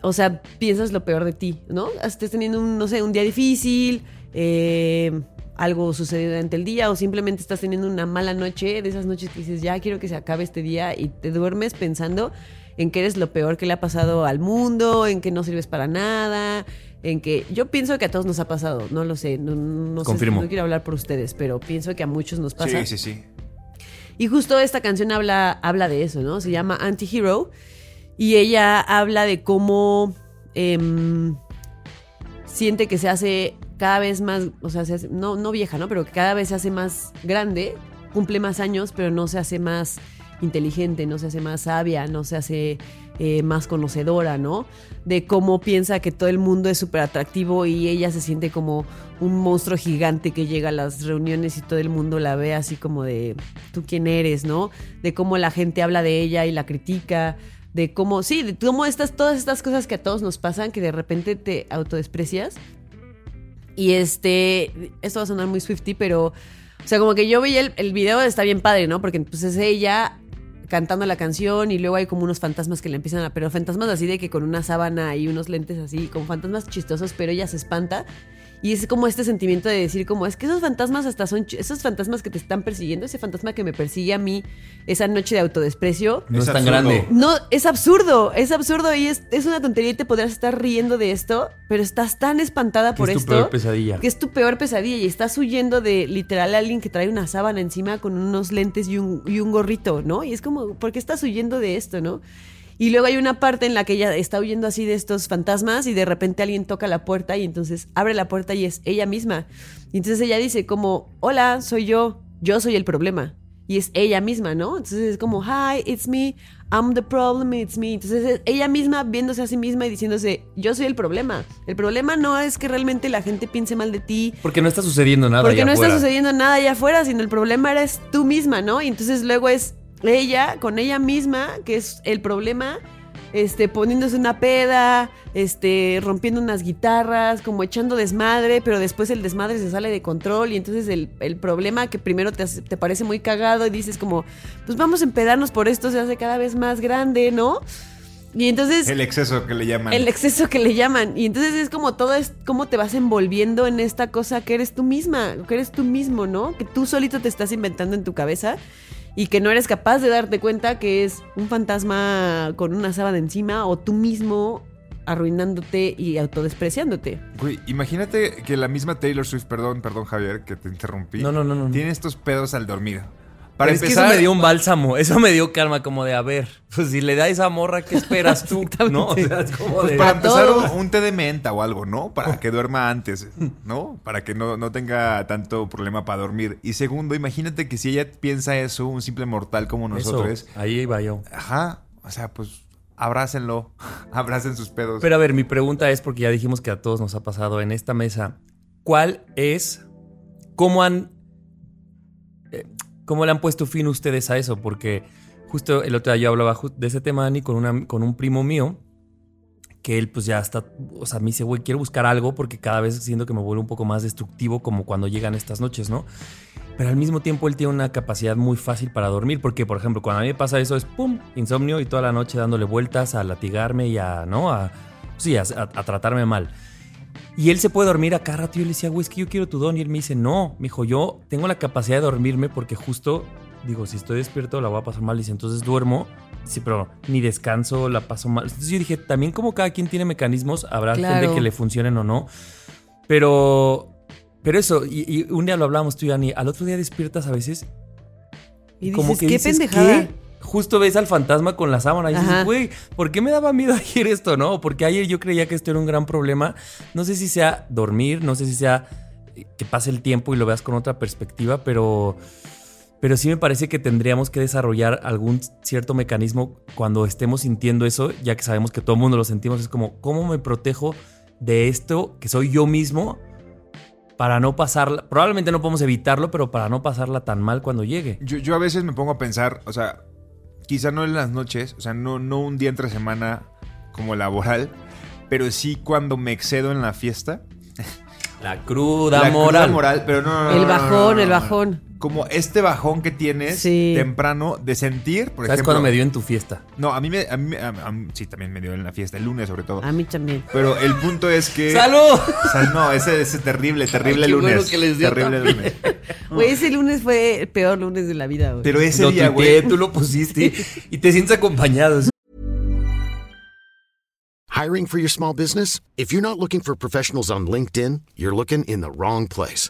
D: o sea, piensas lo peor de ti, ¿no? Estés teniendo un, no sé, un día difícil, eh, algo sucedió durante el día o simplemente estás teniendo una mala noche, de esas noches que dices, ya quiero que se acabe este día y te duermes pensando en que eres lo peor que le ha pasado al mundo, en que no sirves para nada, en que yo pienso que a todos nos ha pasado, no lo sé, no, no sé,
B: Confirmo.
D: no quiero hablar por ustedes, pero pienso que a muchos nos pasa.
C: Sí, sí, sí.
D: Y justo esta canción habla, habla de eso, ¿no? Se llama Anti-Hero. Y ella habla de cómo em, siente que se hace cada vez más, o sea, se hace- no, no vieja, ¿no? Pero que cada vez se hace más grande, cumple más años, pero no se hace más inteligente, no se hace más sabia, no se hace eh, más conocedora, ¿no? De cómo piensa que todo el mundo es súper atractivo y ella se siente como un monstruo gigante que llega a las reuniones y todo el mundo la ve así como de, ¿tú quién eres, no? De cómo la gente habla de ella y la critica, de cómo, sí, de cómo estas, todas estas cosas que a todos nos pasan, que de repente te autodesprecias. Y este, esto va a sonar muy Swifty, pero, o sea, como que yo veía el, el video, está bien padre, ¿no? Porque pues es ella cantando la canción y luego hay como unos fantasmas que le empiezan a... Pero fantasmas así de que con una sábana y unos lentes así, como fantasmas chistosos, pero ella se espanta. Y es como este sentimiento de decir como, es que esos fantasmas hasta son... Esos fantasmas que te están persiguiendo, ese fantasma que me persigue a mí esa noche de autodesprecio,
B: No es,
C: Es
B: tan
C: absurdo.
B: grande.
D: no, es absurdo, es absurdo y es, es una tontería y te podrás estar riendo de esto, pero estás tan espantada por
B: es tu
D: esto
B: peor pesadilla.
D: que es tu peor pesadilla y estás huyendo de literal alguien que trae una sábana encima con unos lentes y un, y un gorrito, ¿no? Y es como, ¿por qué estás huyendo de esto, no? Y luego hay una parte en la que ella está huyendo así de estos fantasmas y de repente alguien toca la puerta y entonces abre la puerta y es ella misma. Y entonces ella dice como, hola, soy yo, yo soy el problema. Y es ella misma, ¿no? Entonces es como, hi, it's me, I'm the problem, it's me. Entonces es ella misma viéndose a sí misma y diciéndose, yo soy el problema. El problema no es que realmente la gente piense mal de ti,
B: Porque no está sucediendo nada
D: porque
B: allá
D: no
B: afuera.
D: está sucediendo nada allá afuera, sino el problema eres tú misma, ¿no? Y entonces luego es ella con ella misma, que es el problema, este, poniéndose una peda, este, rompiendo unas guitarras, como echando desmadre, pero después el desmadre se sale de control y entonces el, el problema que primero te, hace- te parece muy cagado y dices como, pues vamos a empedarnos por esto, se hace cada vez más grande, ¿no? Y entonces...
C: El exceso que le llaman.
D: El exceso que le llaman. Y entonces es como todo es cómo te vas envolviendo en esta cosa que eres tú misma, que eres tú mismo, ¿no? Que tú solito te estás inventando en tu cabeza y que no eres capaz de darte cuenta que es un fantasma con una sábana encima o tú mismo arruinándote y autodespreciándote.
C: Güey, imagínate que la misma Taylor Swift, perdón, perdón Javier, que te interrumpí.
B: No, no, no, no.
C: Tiene estos pedos al dormir.
B: Para
C: Para
B: es que
C: empezar,
B: eso me dio un bálsamo, eso me dio calma, como de, a ver, pues si le da esa morra, ¿qué esperas tú? ¿No? O sea, es como
C: pues
B: de...
C: para empezar un, un té de menta o algo, ¿no? Para que duerma antes, ¿no? Para que no, no tenga tanto problema para dormir. Y segundo, imagínate que si ella piensa eso, un simple mortal como
B: Eso,
C: nosotros,
B: ahí iba yo.
C: ajá, o sea, pues abrácenlo, abracen sus pedos.
B: Pero a ver, mi pregunta es, porque ya dijimos que a todos nos ha pasado en esta mesa, ¿cuál es, cómo han, cómo le han puesto fin ustedes a eso? Porque justo el otro día yo hablaba de ese tema, Dani, con, una, con un primo mío, que él pues ya está, o sea, me dice, güey, quiero buscar algo porque cada vez siento que me vuelve un poco más destructivo como cuando llegan estas noches, ¿no? Pero al mismo tiempo él tiene una capacidad muy fácil para dormir, porque por ejemplo, cuando a mí me pasa eso es pum, insomnio y toda la noche dándole vueltas a latigarme y a, ¿no? A, sí, a tratarme mal. Y él se puede dormir a cada rato. Y yo le decía, güey, es que yo quiero tu don. Y él me dice, no, me dijo, yo tengo la capacidad de dormirme porque justo, digo, si estoy despierto la voy a pasar mal. Dice, entonces duermo. Sí, pero ni descanso, la paso mal. Entonces yo dije, también como cada quien tiene mecanismos, habrá
D: Claro.
B: gente que le funcionen o no. Pero, pero eso, y, y un día lo hablábamos tú y Dani, al otro día despiertas a veces
D: Y dices,
B: como que
D: qué
B: dices,
D: pendejada.
B: ¿qué? Justo ves al fantasma con la sábana y dices, güey, ¿por qué me daba miedo ayer esto, no? Porque ayer yo creía que esto era un gran problema. No sé si sea dormir, no sé si sea eh, que pase el tiempo y lo veas con otra perspectiva, pero, pero sí me parece que tendríamos que desarrollar algún cierto mecanismo cuando estemos sintiendo eso, ya que sabemos que todo el mundo lo sentimos. Es como, ¿cómo me protejo de esto que soy yo mismo? Para no pasarla, probablemente no podemos evitarlo, pero para no pasarla tan mal cuando llegue.
C: Yo, yo a veces me pongo a pensar, o sea, quizá no en las noches, o sea, no, no un día entre semana como laboral, pero sí cuando me excedo en la fiesta.
B: La cruda
C: La
B: moral.
C: cruda moral, pero no, no, no,
D: El
C: no, no,
D: bajón,
C: no,
D: el bajón.
C: Como este bajón que tienes
D: Sí.
C: temprano de sentir, por
B: ¿Sabes
C: ejemplo.
B: cuándo me dio en tu fiesta?
C: No, a mí me. a mí a- a sí, también me dio en la fiesta, el lunes sobre todo.
D: A mí también.
C: Pero el punto es que.
B: ¡Salud!
C: O sea, no, ese, ese terrible, terrible
B: Ay, qué
C: lunes.
B: bueno que les dio
C: terrible
B: también.
C: lunes.
D: Güey, ese lunes fue el peor lunes de la vida, güey.
C: Pero ese
B: lo
C: día, güey.
B: tú lo pusiste y te sientes acompañado.
E: Hiring for your small business? If you're not looking for professionals on LinkedIn, you're looking in the wrong place.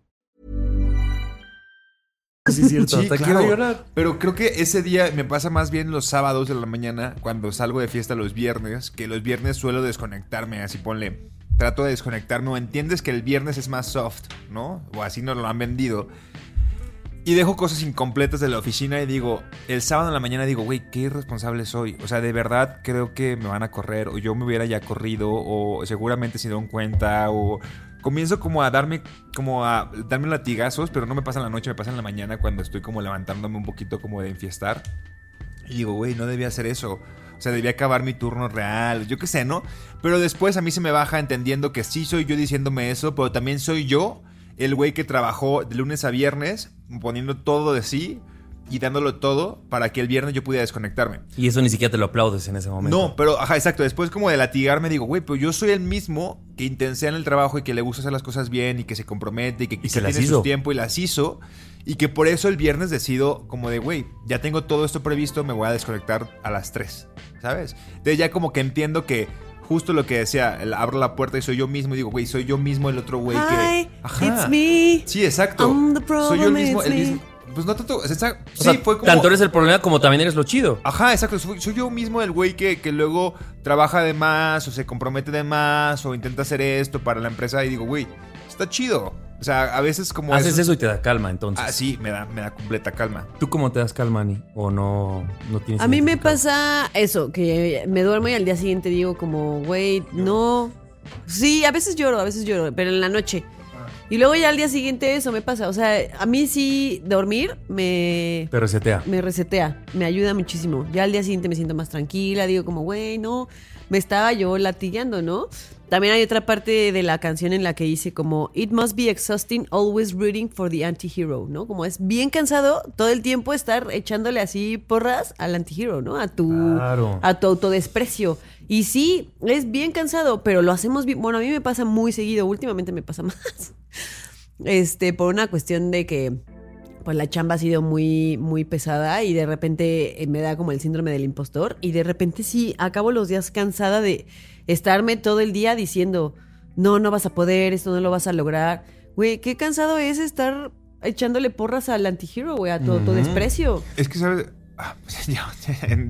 B: Sí, cierto.
C: Sí,
B: hasta
C: claro.
B: quiero llorar.
C: Pero creo que ese día me pasa más bien los sábados de la mañana cuando salgo de fiesta los viernes, que los viernes suelo desconectarme, así ponle. Trato de desconectarme o entiendes que el viernes es más soft, ¿no? O así nos lo han vendido. Y dejo cosas incompletas de la oficina y digo, el sábado en la mañana digo, güey, qué irresponsable soy. O sea, de verdad creo que me van a correr o yo me hubiera ya corrido o seguramente se dieron cuenta o comienzo como a darme como a darme latigazos, pero no me pasa en la noche, me pasa en la mañana cuando estoy como levantándome un poquito como de enfiestar. Y digo, güey, no debía hacer eso. O sea, debía acabar mi turno real, yo qué sé, ¿no? Pero después a mí se me baja entendiendo que sí soy yo diciéndome eso, pero también soy yo el güey que trabajó de lunes a viernes poniendo todo de sí y dándolo todo para que el viernes yo pudiera desconectarme.
B: Y eso ni siquiera te lo aplaudes en ese momento.
C: No, pero, ajá, exacto. Después como de latigarme digo, güey, pero yo soy el mismo que intensea en el trabajo y que le gusta hacer las cosas bien y que se compromete y que,
B: Y
C: que
B: se las
C: tiene
B: hizo.
C: su tiempo y las hizo. Y que por eso el viernes decido como de, güey, ya tengo todo esto previsto, me voy a desconectar a las 3, ¿sabes? Entonces ya como que entiendo que justo lo que decía, el- abro la puerta y soy yo mismo y digo, güey, soy yo mismo el otro güey que...
D: it's me.
C: Sí, exacto.
D: I'm the
C: soy yo el mismo, el mismo... Pues no tanto, o sea, está-
B: O
C: sí,
B: sea,
C: fue como...
B: tanto eres el problema como también eres lo chido.
C: Ajá, exacto. Soy, soy yo mismo el güey que, que luego trabaja de más o se compromete de más o intenta hacer esto para la empresa y digo, güey, está chido. O sea, a veces como...
B: Haces eso y te da calma, entonces.
C: Ah, sí, me da, me da completa calma.
B: ¿Tú cómo te das calma, Ani? ¿O no, no tienes
D: A mí me pasa eso, que me duermo y al día siguiente digo como, güey, no. Sí, a veces lloro, a veces lloro, pero en la noche. Y luego ya al día siguiente eso me pasa. O sea, a mí sí dormir me,
B: Te resetea.
D: me resetea, me ayuda muchísimo. Ya al día siguiente me siento más tranquila, digo como, güey, no, me estaba yo latillando, ¿no? También hay otra parte de la canción en la que dice como, it must be exhausting always rooting for the anti-hero, ¿no? Como es bien cansado todo el tiempo estar echándole así porras al anti-hero, ¿no? A tu,
B: Claro.
D: a tu autodesprecio. Y sí, es bien cansado, pero lo hacemos bien. Bueno, a mí me pasa muy seguido, últimamente me pasa más. Este, por una cuestión de que pues la chamba ha sido muy, muy pesada y de repente eh, me da como el síndrome del impostor y de repente sí, acabo los días cansada de estarme todo el día diciendo, no, no vas a poder, esto no lo vas a lograr. Güey, qué cansado es estar echándole porras al antihero, güey, a tu, tu desprecio.
C: Es que, ¿sabes? Ah, ya,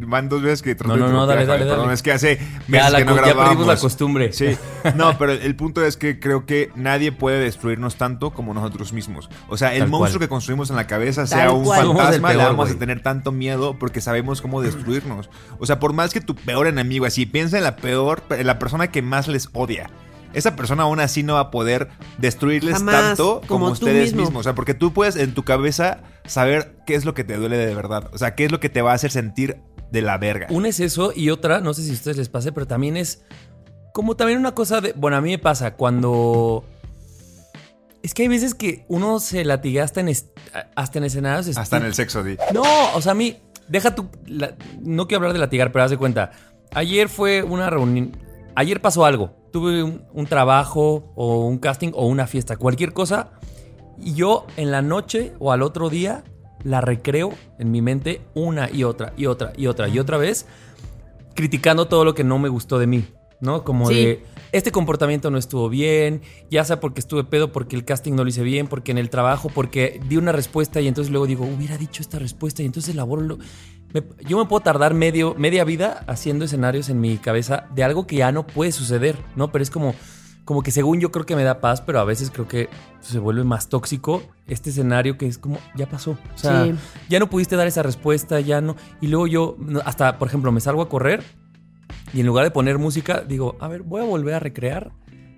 C: van dos veces que trato
B: No, no,
C: de
B: no, dale, dale,
C: Perdón,
B: dale.
C: es que hace
B: Ya,
C: meses
B: la
C: que no
B: ya perdimos
C: grabamos.
B: la costumbre.
C: Sí. No, pero el punto es que creo que nadie puede destruirnos tanto como nosotros mismos. O sea, el
B: Tal
C: monstruo
B: cual.
C: que construimos en la cabeza, sea
D: Tal
C: un
D: cual.
C: Fantasma, le vamos a tener tanto miedo porque sabemos cómo destruirnos. O sea, por más que tu peor enemigo, así piensa en la peor, en la persona que más les odia. Esa persona aún así no va a poder destruirles
D: Jamás,
C: tanto como, ustedes
D: mismo.
C: mismos. O sea, porque tú puedes en tu cabeza saber qué es lo que te duele de verdad. O sea, qué es lo que te va a hacer sentir de la verga.
B: Una es eso y otra, no sé si a ustedes les pase, pero también es como también una cosa de, bueno, a mí me pasa cuando es que hay veces que uno se latiga hasta en hasta en escenarios
C: Hasta en el sexo, di.
B: No, o sea, a mí deja tu la- no quiero hablar de latigar, pero haz de cuenta. Ayer fue una reunión, ayer pasó algo. Tuve un, un trabajo o un casting o una fiesta, cualquier cosa y yo en la noche o al otro día la recreo en mi mente una y otra y otra y otra y otra vez, criticando todo lo que no me gustó de mí, ¿no? Como
D: Sí.
B: de, este comportamiento no estuvo bien, ya sea porque estuve pedo, porque el casting no lo hice bien, porque en el trabajo, porque di una respuesta y entonces luego digo, hubiera dicho esta respuesta y entonces elaboro lo... me- yo me puedo tardar medio, media vida haciendo escenarios en mi cabeza de algo que ya no puede suceder, ¿no? Pero es como, como que según yo creo que me da paz, pero a veces creo que se vuelve más tóxico este escenario que es como, ya pasó. O sea,
D: Sí.
B: ya no pudiste dar esa respuesta, ya no. Y luego yo, hasta, por ejemplo, me salgo a correr Y en lugar de poner música, digo, a ver, voy a volver a recrear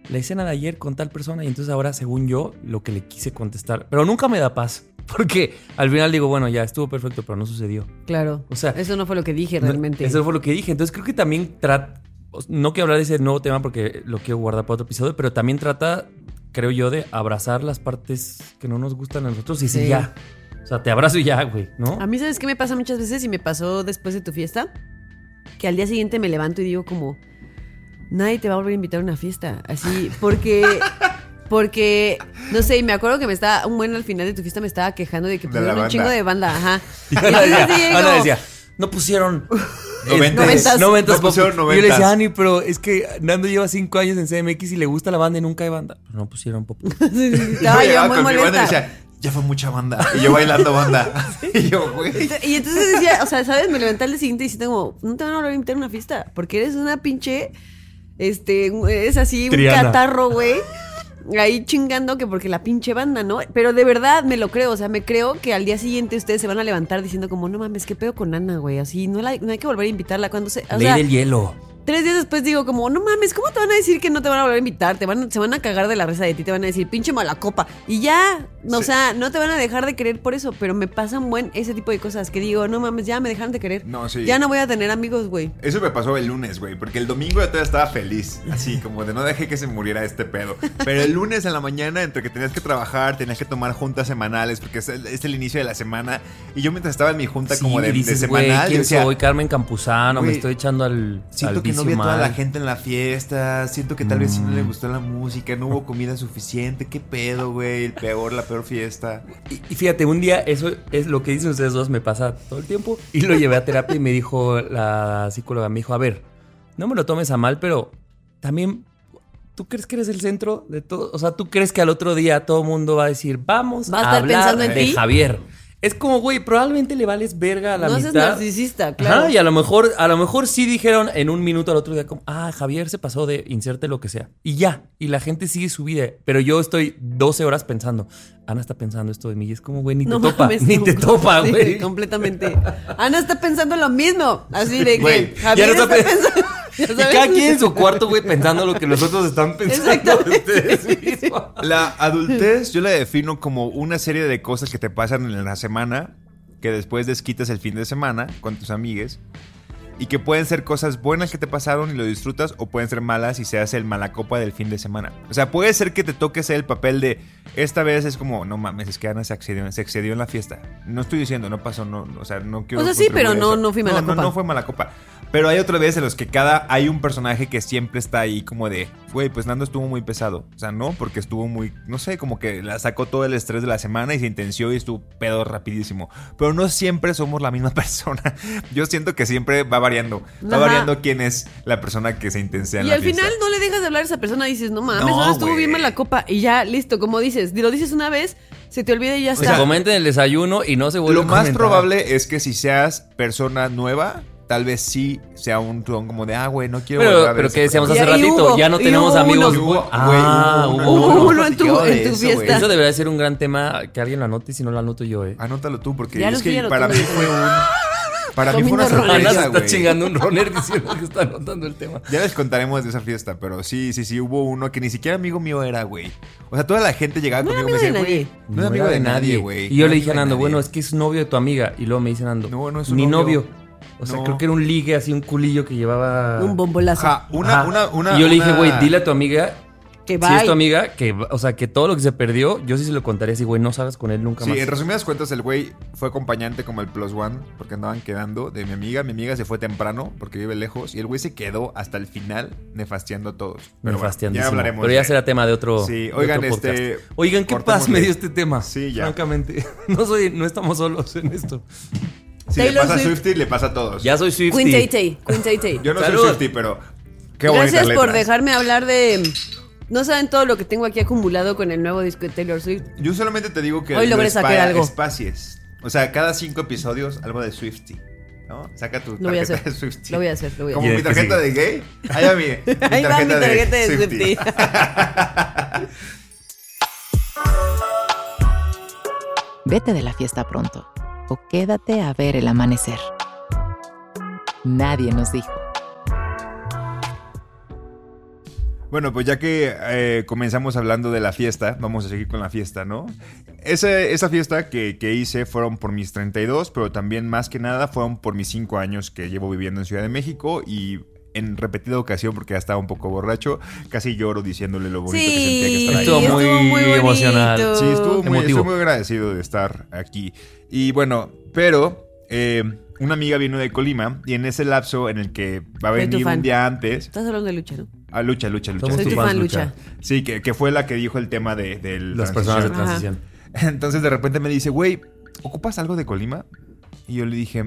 B: la escena de ayer con tal persona. Y entonces ahora, según yo, lo que le quise contestar. Pero nunca me da paz. Porque al final digo, bueno, ya estuvo perfecto, pero no sucedió.
D: Claro.
B: O sea,
D: eso no fue lo que dije
B: No,
D: realmente.
B: Eso fue lo que dije. Entonces creo que también trata. No quiero hablar de ese nuevo tema porque lo quiero guardar para otro episodio, pero también trata, creo yo, de abrazar las partes que no nos gustan a nosotros y
D: Sí.
B: sí, ya. O sea, te abrazo y ya, güey, ¿no?
D: A mí, ¿sabes qué me pasa muchas veces? Y me pasó después de tu fiesta. Que al día siguiente me levanto y digo como... Nadie te va a volver a invitar a una fiesta. Así, porque... Porque, no sé, y me acuerdo que me estaba, un buen al final de tu fiesta me estaba quejando de que
C: De
D: pusieron un
C: banda.
D: chingo de banda, ajá.
B: Y
D: Y
B: Ana decía, Ana decía, no pusieron.
C: Noventas.
B: este,
D: Noventas.
C: No pusieron
B: Y yo le decía, Ani, pero es que Nando lleva cinco años en CMX y le gusta la banda y nunca hay banda. Pero no pusieron pop.
D: Estaba yo muy
C: y
D: molesta.
C: decía, ya fue mucha banda. Y yo bailando banda. y yo, güey.
D: Y entonces decía, o sea, ¿sabes? Me levanté al siguiente diciendo como, no te van a volver a invitar a una fiesta, porque eres una pinche, este, es así, un catarro, güey. Ahí chingando que porque la pinche banda, ¿no? Pero de verdad me lo creo, o sea, me creo que al día siguiente ustedes se van a levantar diciendo como, no mames, ¿qué pedo con Ana, güey? Así, no, la- no hay que volver a invitarla cuando se... O
B: Ley
D: sea,
B: del hielo.
D: Tres días después digo como, no mames, ¿cómo te van a decir que no te van a volver a invitar? Te van, se van a cagar de la risa de ti, te van a decir, pinche mala copa. Y ya, o
C: Sí.
D: sea, no te van a dejar de querer por eso, pero me pasan buen ese tipo de cosas que digo, no mames, ya me dejaron de querer.
C: No, sí.
D: Ya no voy a tener amigos, güey.
C: Eso me pasó el lunes, güey, porque el domingo yo todavía estaba feliz, así como de no dejé que se muriera este pedo. Pero el lunes en la mañana, entre que tenías que trabajar, tenías que tomar juntas semanales, porque es el, es el inicio de la semana, y yo mientras estaba en mi junta como de, de
B: dices, güey,
C: semanal, yo
B: ¿quién
C: decía,
B: soy? Carmen Campuzano, me estoy echando al
C: Siento
B: al
C: que no vi a toda la gente en la fiesta. Siento que tal vez sí no
B: Mm.
C: le gustó la música. No hubo comida suficiente. ¿Qué pedo, güey? El peor, la peor fiesta.
B: Y, y fíjate, un día eso es lo que dicen ustedes dos, me pasa todo el tiempo. Y lo llevé a terapia y me dijo la psicóloga, me dijo, a ver, no me lo tomes a mal, pero también, ¿tú crees que eres el centro de todo? O sea, ¿tú crees que al otro día todo el mundo va a decir, vamos
D: Va a
B: a,
D: estar
B: hablar
D: pensando en
B: de
D: ti?
B: Javier? Es como, güey, probablemente le vales verga a la
D: no seas
B: mitad.
D: narcisista, claro.
B: Ajá, y a lo mejor, a lo mejor sí dijeron en un minuto al otro día como, ah, Javier se pasó de inserte lo que sea. Y ya, y la gente sigue su vida. Pero yo estoy 12 horas pensando, Ana está pensando esto de mí. Y es como, güey, ni
D: No
B: te topa,
D: mames,
B: ni
D: no.
B: te topa,
D: Sí,
B: güey.
D: completamente. Ana está pensando lo mismo. Así de que Javier
B: ya no
D: está
B: está pe-
D: pensando. ¿Ya
B: y cada quien en su cuarto, güey, pensando lo que los otros están pensando de ustedes mismos.
C: La adultez yo la defino como una serie de cosas que te pasan en la semana que después desquitas el fin de semana con tus amigues y que pueden ser cosas buenas que te pasaron y lo disfrutas o pueden ser malas y se hace el malacopa del fin de semana. O sea, puede ser que te toque ser el papel de esta vez es como, no mames, es que Ana se excedió, se excedió en la fiesta. No estoy diciendo, no pasó, no, o sea, no quiero...
D: O sea, sí, pero no- no fui mala
C: no,
D: copa.
C: No, fue mala copa. Pero hay otra vez en los que cada hay un personaje que siempre está ahí como de, güey, pues Nando estuvo muy pesado. O sea, no, porque estuvo muy, no sé, como que la sacó todo el estrés de la semana y se intenció y estuvo pedo rapidísimo. Pero no siempre somos la misma persona. Yo siento que siempre va variando. Va
D: Ajá.
C: variando quién es la persona que se intensea en
D: Y
C: la
D: al
C: fiesta.
D: final no le dejas de hablar a esa persona y dices, no mames,
C: No,
D: ahora estuvo bien mal la copa. Y ya, listo, como dices, lo dices una vez, se te olvida y ya
B: Se
D: está.
B: comenten el desayuno y no se vuelve
C: Lo
B: a
C: más
B: comentar.
C: probable es que si seas persona nueva, tal vez sí sea un ton como de, ah, güey, no quiero volver a
B: Pero,
C: ver
B: pero que decíamos
C: programa".
B: hace ratito,
D: hubo,
B: ya no tenemos amigos.
D: uno.
B: Ah,
C: güey,
B: hubo
C: hubo
B: uno.
D: Hubo uno en tu- en fiesta.
B: Eso debería ser un gran tema que alguien lo anote y si no lo anoto yo, eh.
C: Anótalo tú, porque
D: Ya
C: es que para mí fue un. Para mí fue una sorpresa,
B: está
C: güey.
B: chingando un runner diciendo que está anotando el tema.
C: Ya les contaremos de esa fiesta, pero sí, sí, sí, hubo uno que ni siquiera amigo mío era, güey. O sea, toda la gente llegaba
D: No
C: conmigo y me decía, güey, no es amigo de nadie, güey.
B: Y yo
C: No
B: le dije a Nando,
C: nadie".
B: bueno, es que es novio de tu amiga. Y luego me dice Nando,
C: No, no es su
B: ni
C: novio.
B: novio. O sea,
C: No.
B: creo que era un ligue así, un culillo que llevaba.
D: Un bombolazo.
C: Ajá, una,
B: Ajá.
C: una, una.
B: y yo le dije, güey, dile a tu amiga,
D: que
B: si
D: va.
B: es tu amiga, que, o sea, que todo lo que se perdió, yo sí se lo contaría así, güey, no salgas con él nunca
C: Sí,
B: más.
C: en resumidas cuentas, el güey fue acompañante como el plus one, porque andaban quedando de mi amiga. Mi amiga se fue temprano porque vive lejos y el güey se quedó hasta el final nefasteando a todos. Pero bueno, ya hablaremos.
B: Pero ya
C: de-
B: será tema de otro.
C: Sí, oigan,
B: otro podcast.
C: este,
B: Oigan, qué paz me dio este tema.
C: Sí, ya.
B: Francamente. No soy, no estamos solos en esto.
C: Si le
D: Taylor
C: pasa a
D: Swift.
C: Swifty, le pasa a todos.
B: Ya soy Swifty.
D: Queen Tay Tay, Queen Tay Tay.
C: Yo no
B: Salud.
C: soy Swifty, pero qué
D: Gracias por
C: letras.
D: dejarme hablar de. No saben todo lo que tengo aquí acumulado con el nuevo disco de Taylor Swift.
C: Yo solamente te digo que
D: Hoy logré
C: lo
D: sacar algo.
C: espacies. O sea, cada cinco episodios algo de Swifty. ¿No? Saca tu
D: Lo voy a
C: tarjeta
D: hacer.
C: de Swifty.
D: Lo voy a hacer, lo voy a
C: Como
D: hacer.
B: Y
C: mi tarjeta de gay. Ahí va mi, mi
D: Ahí va mi tarjeta de
C: Swifty.
D: Swifty.
A: Vete de la fiesta pronto o quédate a ver el amanecer. Nadie nos dijo.
C: Bueno, pues ya que eh, comenzamos hablando de la fiesta, vamos a seguir con la fiesta, ¿no? Esa, fiesta que, que, hice fueron por mis 32, pero también más que nada fueron por mis 5 años que llevo viviendo en Ciudad de México y en repetida ocasión, porque ya estaba un poco borracho, casi lloro diciéndole lo bonito que sentía que
D: Sí,
C: estar ahí.
B: Estuvo muy
D: bonito.
B: emocional.
C: Sí, estuvo muy, estoy muy agradecido de estar aquí. Y bueno, pero eh, una amiga vino de Colima y en ese lapso en el que va a venir un día antes...
D: Estás hablando de lucha, ¿no?
C: Ah, lucha, lucha, lucha.
B: Somos
D: Soy
B: tu
D: tu
B: fans,
D: fan,
B: Lucha.
D: lucha.
C: Sí, que, que fue la que dijo el tema de,
B: Las personas de
C: transición.
B: transición.
C: Entonces de repente me dice, güey, ¿ocupas algo de Colima? Y yo le dije,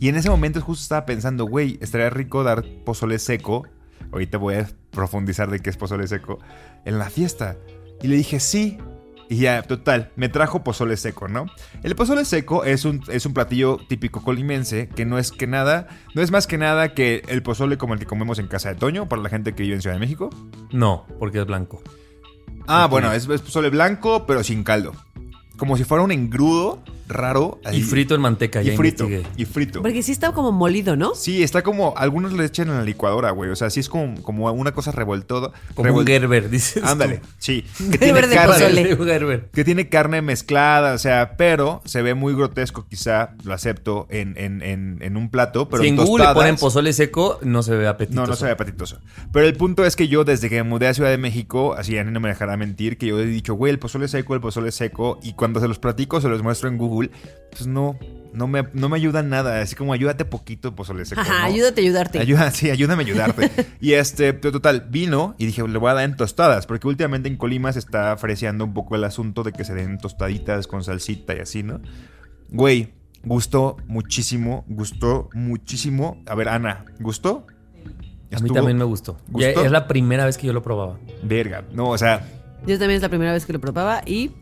C: y en ese momento justo estaba pensando, güey, estaría rico dar pozole seco. Ahorita voy a profundizar de qué es pozole seco en la fiesta. Y le dije, sí. Y ya, total, me trajo pozole seco, ¿no? El pozole seco es un, es un platillo típico colimense que no es que nada, no es más que nada que el pozole como el que comemos en casa de Toño para la gente que vive en Ciudad de México.
B: No, porque es blanco.
C: Ah, bueno, es, es pozole blanco, pero sin caldo. Como si fuera un engrudo raro.
B: Y frito en manteca,
C: Y
B: ya
C: frito.
B: investigué.
C: Y frito.
D: Porque sí está como molido, ¿no?
C: Sí, está como. Algunos le echan en la licuadora, güey. O sea, sí es como, como una cosa revoltoda.
B: Como un Gerber, dices. tú.
C: Ándale, sí. Que
D: Gerber
C: tiene,
D: de
C: carne,
D: pozole.
B: Un Gerber.
C: que tiene carne mezclada, o sea, pero se ve muy grotesco, quizá, lo acepto, en, en, en, en un plato. Pero
B: si en Google le ponen pozole seco, no se ve apetitoso.
C: No, no se ve apetitoso. Pero el punto es que yo, desde que me mudé a Ciudad de México, así Ani no me dejará mentir, que yo he dicho, güey, el pozole seco, el pozole seco. Y cuando se los platico, se los muestro en Google, pues no, no me, no me ayudan nada. Así como ayúdate poquito, pozole seco.
D: Ajá,
C: ¿no?
D: ayúdate a ayudarte.
C: Ayuda, sí, ayúdame a ayudarte. y este, pero total, vino y dije, le voy a dar en tostadas, porque últimamente en Colima se está ofreciendo un poco el asunto de que se den tostaditas con salsita y así, ¿no? Güey, gustó muchísimo, gustó muchísimo. A ver, Ana, ¿gustó?
B: A mí también me gustó. Ya
C: ¿Gustó?
B: es la primera vez que yo lo probaba.
C: Verga, no, o sea,
D: Yo también es la primera vez que lo probaba y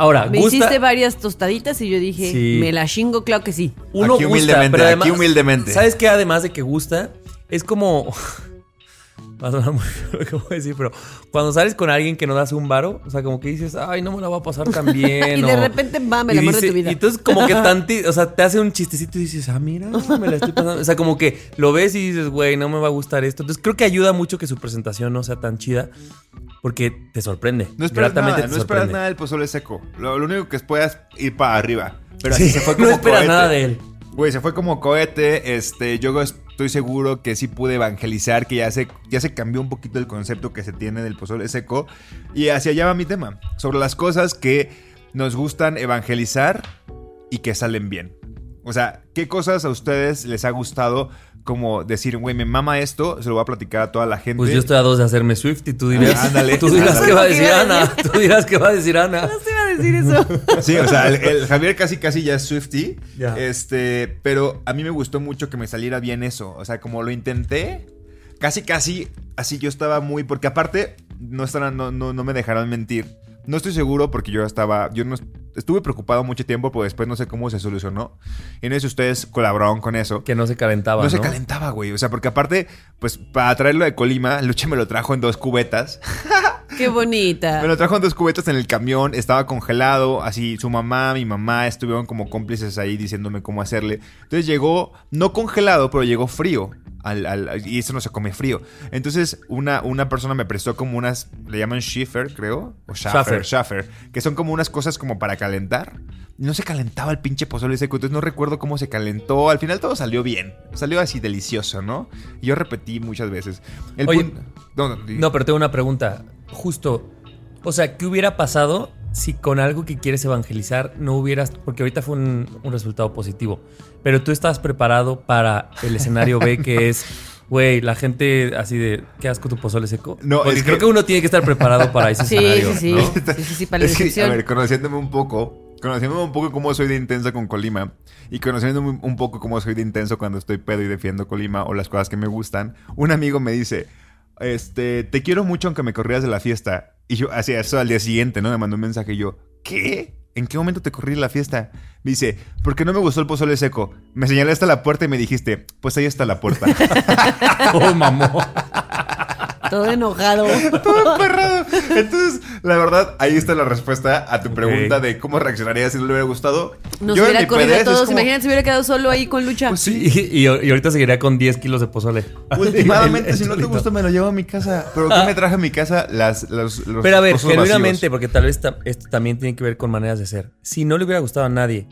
B: Ahora,
D: me
B: gusta.
D: hiciste varias tostaditas y yo dije,
B: Sí.
D: me la chingo, claro que sí.
B: Uno
C: Aquí
B: gusta,
C: humildemente,
B: pero
C: aquí
B: además,
C: humildemente.
B: ¿Sabes qué? Además de que gusta, es como. Va a sonar muy feo lo que voy a decir, pero cuando sales con alguien que no das un varo, o sea, como que dices, ay, no me la va a pasar tan bien.
D: Y de repente, va, amor de
B: dice-
D: tu vida.
B: Y entonces, como que tanti, o sea, te hace un chistecito y dices, ah, mira, me la estoy pasando. O sea, como que lo ves y dices, güey, no me va a gustar esto. Entonces, creo que ayuda mucho que su presentación no sea tan chida, porque te sorprende.
C: no esperas nada,
B: te
C: no esperas nada del pozole seco. Lo, lo único que puedas ir para arriba. Pero
B: Sí,
C: así se fue como
B: no esperas
C: cohete.
B: nada de él.
C: Güey, se fue como cohete. Este, yo estoy seguro que sí pude evangelizar, que ya se, ya se cambió un poquito el concepto que se tiene del pozole seco. Y hacia allá va mi tema. Sobre las cosas que nos gustan evangelizar y que salen bien. O sea, ¿qué cosas a ustedes les ha gustado como decir, güey, me mama esto, se lo voy a platicar a toda la gente?
B: Pues yo estoy a dos de hacerme Swift y tú dirás,
C: Ah, ándale,
B: tú dirás
C: ándale.
B: qué va a decir
D: que
B: Ana. Tú dirás qué va a decir Ana.
D: No se iba a decir eso.
C: Sí, o sea, el, el Javier casi casi ya es Swifty.
B: Ya.
C: Este, pero a mí me gustó mucho que me saliera bien eso. O sea, como lo intenté, casi casi así yo estaba muy. Porque aparte, no, estarán, no, no, no me dejarán mentir. No estoy seguro porque yo estaba. Yo no estuve preocupado mucho tiempo, pero después no sé cómo se solucionó. Y no sé si ustedes colaboraron con eso.
B: Que no se calentaba,
C: No
B: ¿no?
C: se calentaba, güey. O sea, porque aparte, pues para traerlo de Colima, Luche me lo trajo en dos cubetas.
D: Qué bonita.
C: Me lo trajo en dos cubetas en el camión, estaba congelado, así su mamá, mi mamá estuvieron como cómplices ahí diciéndome cómo hacerle. Entonces llegó, no congelado, pero llegó frío. Al- al- y eso no se come frío. Entonces una, una persona me prestó como unas, le llaman schiffer, creo, o schaffer,
B: Schaffer.
C: schaffer, que son como unas cosas como para calentar. No se calentaba el pinche pozole seco, entonces no recuerdo cómo se calentó. Al final todo salió bien, salió así delicioso, ¿no? Y yo repetí muchas veces. El
B: Oye,
C: no, No,
B: pero tengo una pregunta. Justo, o sea, ¿qué hubiera pasado si con algo que quieres evangelizar no hubieras, porque ahorita fue un, un resultado positivo, pero tú estás preparado para el escenario B que es, güey, la gente así de, qué asco tu pozole seco?
C: No,
B: Porque
C: es
B: creo
C: que-
B: que uno tiene que estar preparado para ese
D: Sí,
B: escenario.
D: sí, sí.
B: ¿no?
D: Sí, sí, sí, para la
C: Es que, a ver, conociéndome un poco, conociéndome un poco cómo soy de intenso con Colima y conociéndome un poco cómo soy de intenso cuando estoy pedo y defiendo Colima o las cosas que me gustan, un amigo me dice, este, te quiero mucho aunque me corrías de la fiesta. Y yo hacía eso al día siguiente, ¿no? Me mandó un mensaje y yo, ¿qué? ¿En qué momento te corrí de la fiesta? Me dice, porque no me gustó el pozole seco. Me señalaste a la puerta y me dijiste, pues ahí está la puerta.
B: Oh, mamó.
D: Todo enojado.
C: Todo emperrado. Entonces, la verdad, ahí está la respuesta a tu pregunta de cómo reaccionaría si no le hubiera gustado.
D: Nos
C: Yo
D: hubiera corrido a todos.
C: como,
D: Imagínate si hubiera quedado solo ahí con Lucha.
C: Pues
B: Y, y- y ahorita seguiría con 10 kilos de pozole.
C: Últimamente, si no te gusta, me lo llevo a mi casa. ¿Pero qué me traje a mi casa? Las, los, los
B: Pero a ver, genuinamente, porque tal vez esto también tiene que ver con maneras de ser. Si no le hubiera gustado a nadie,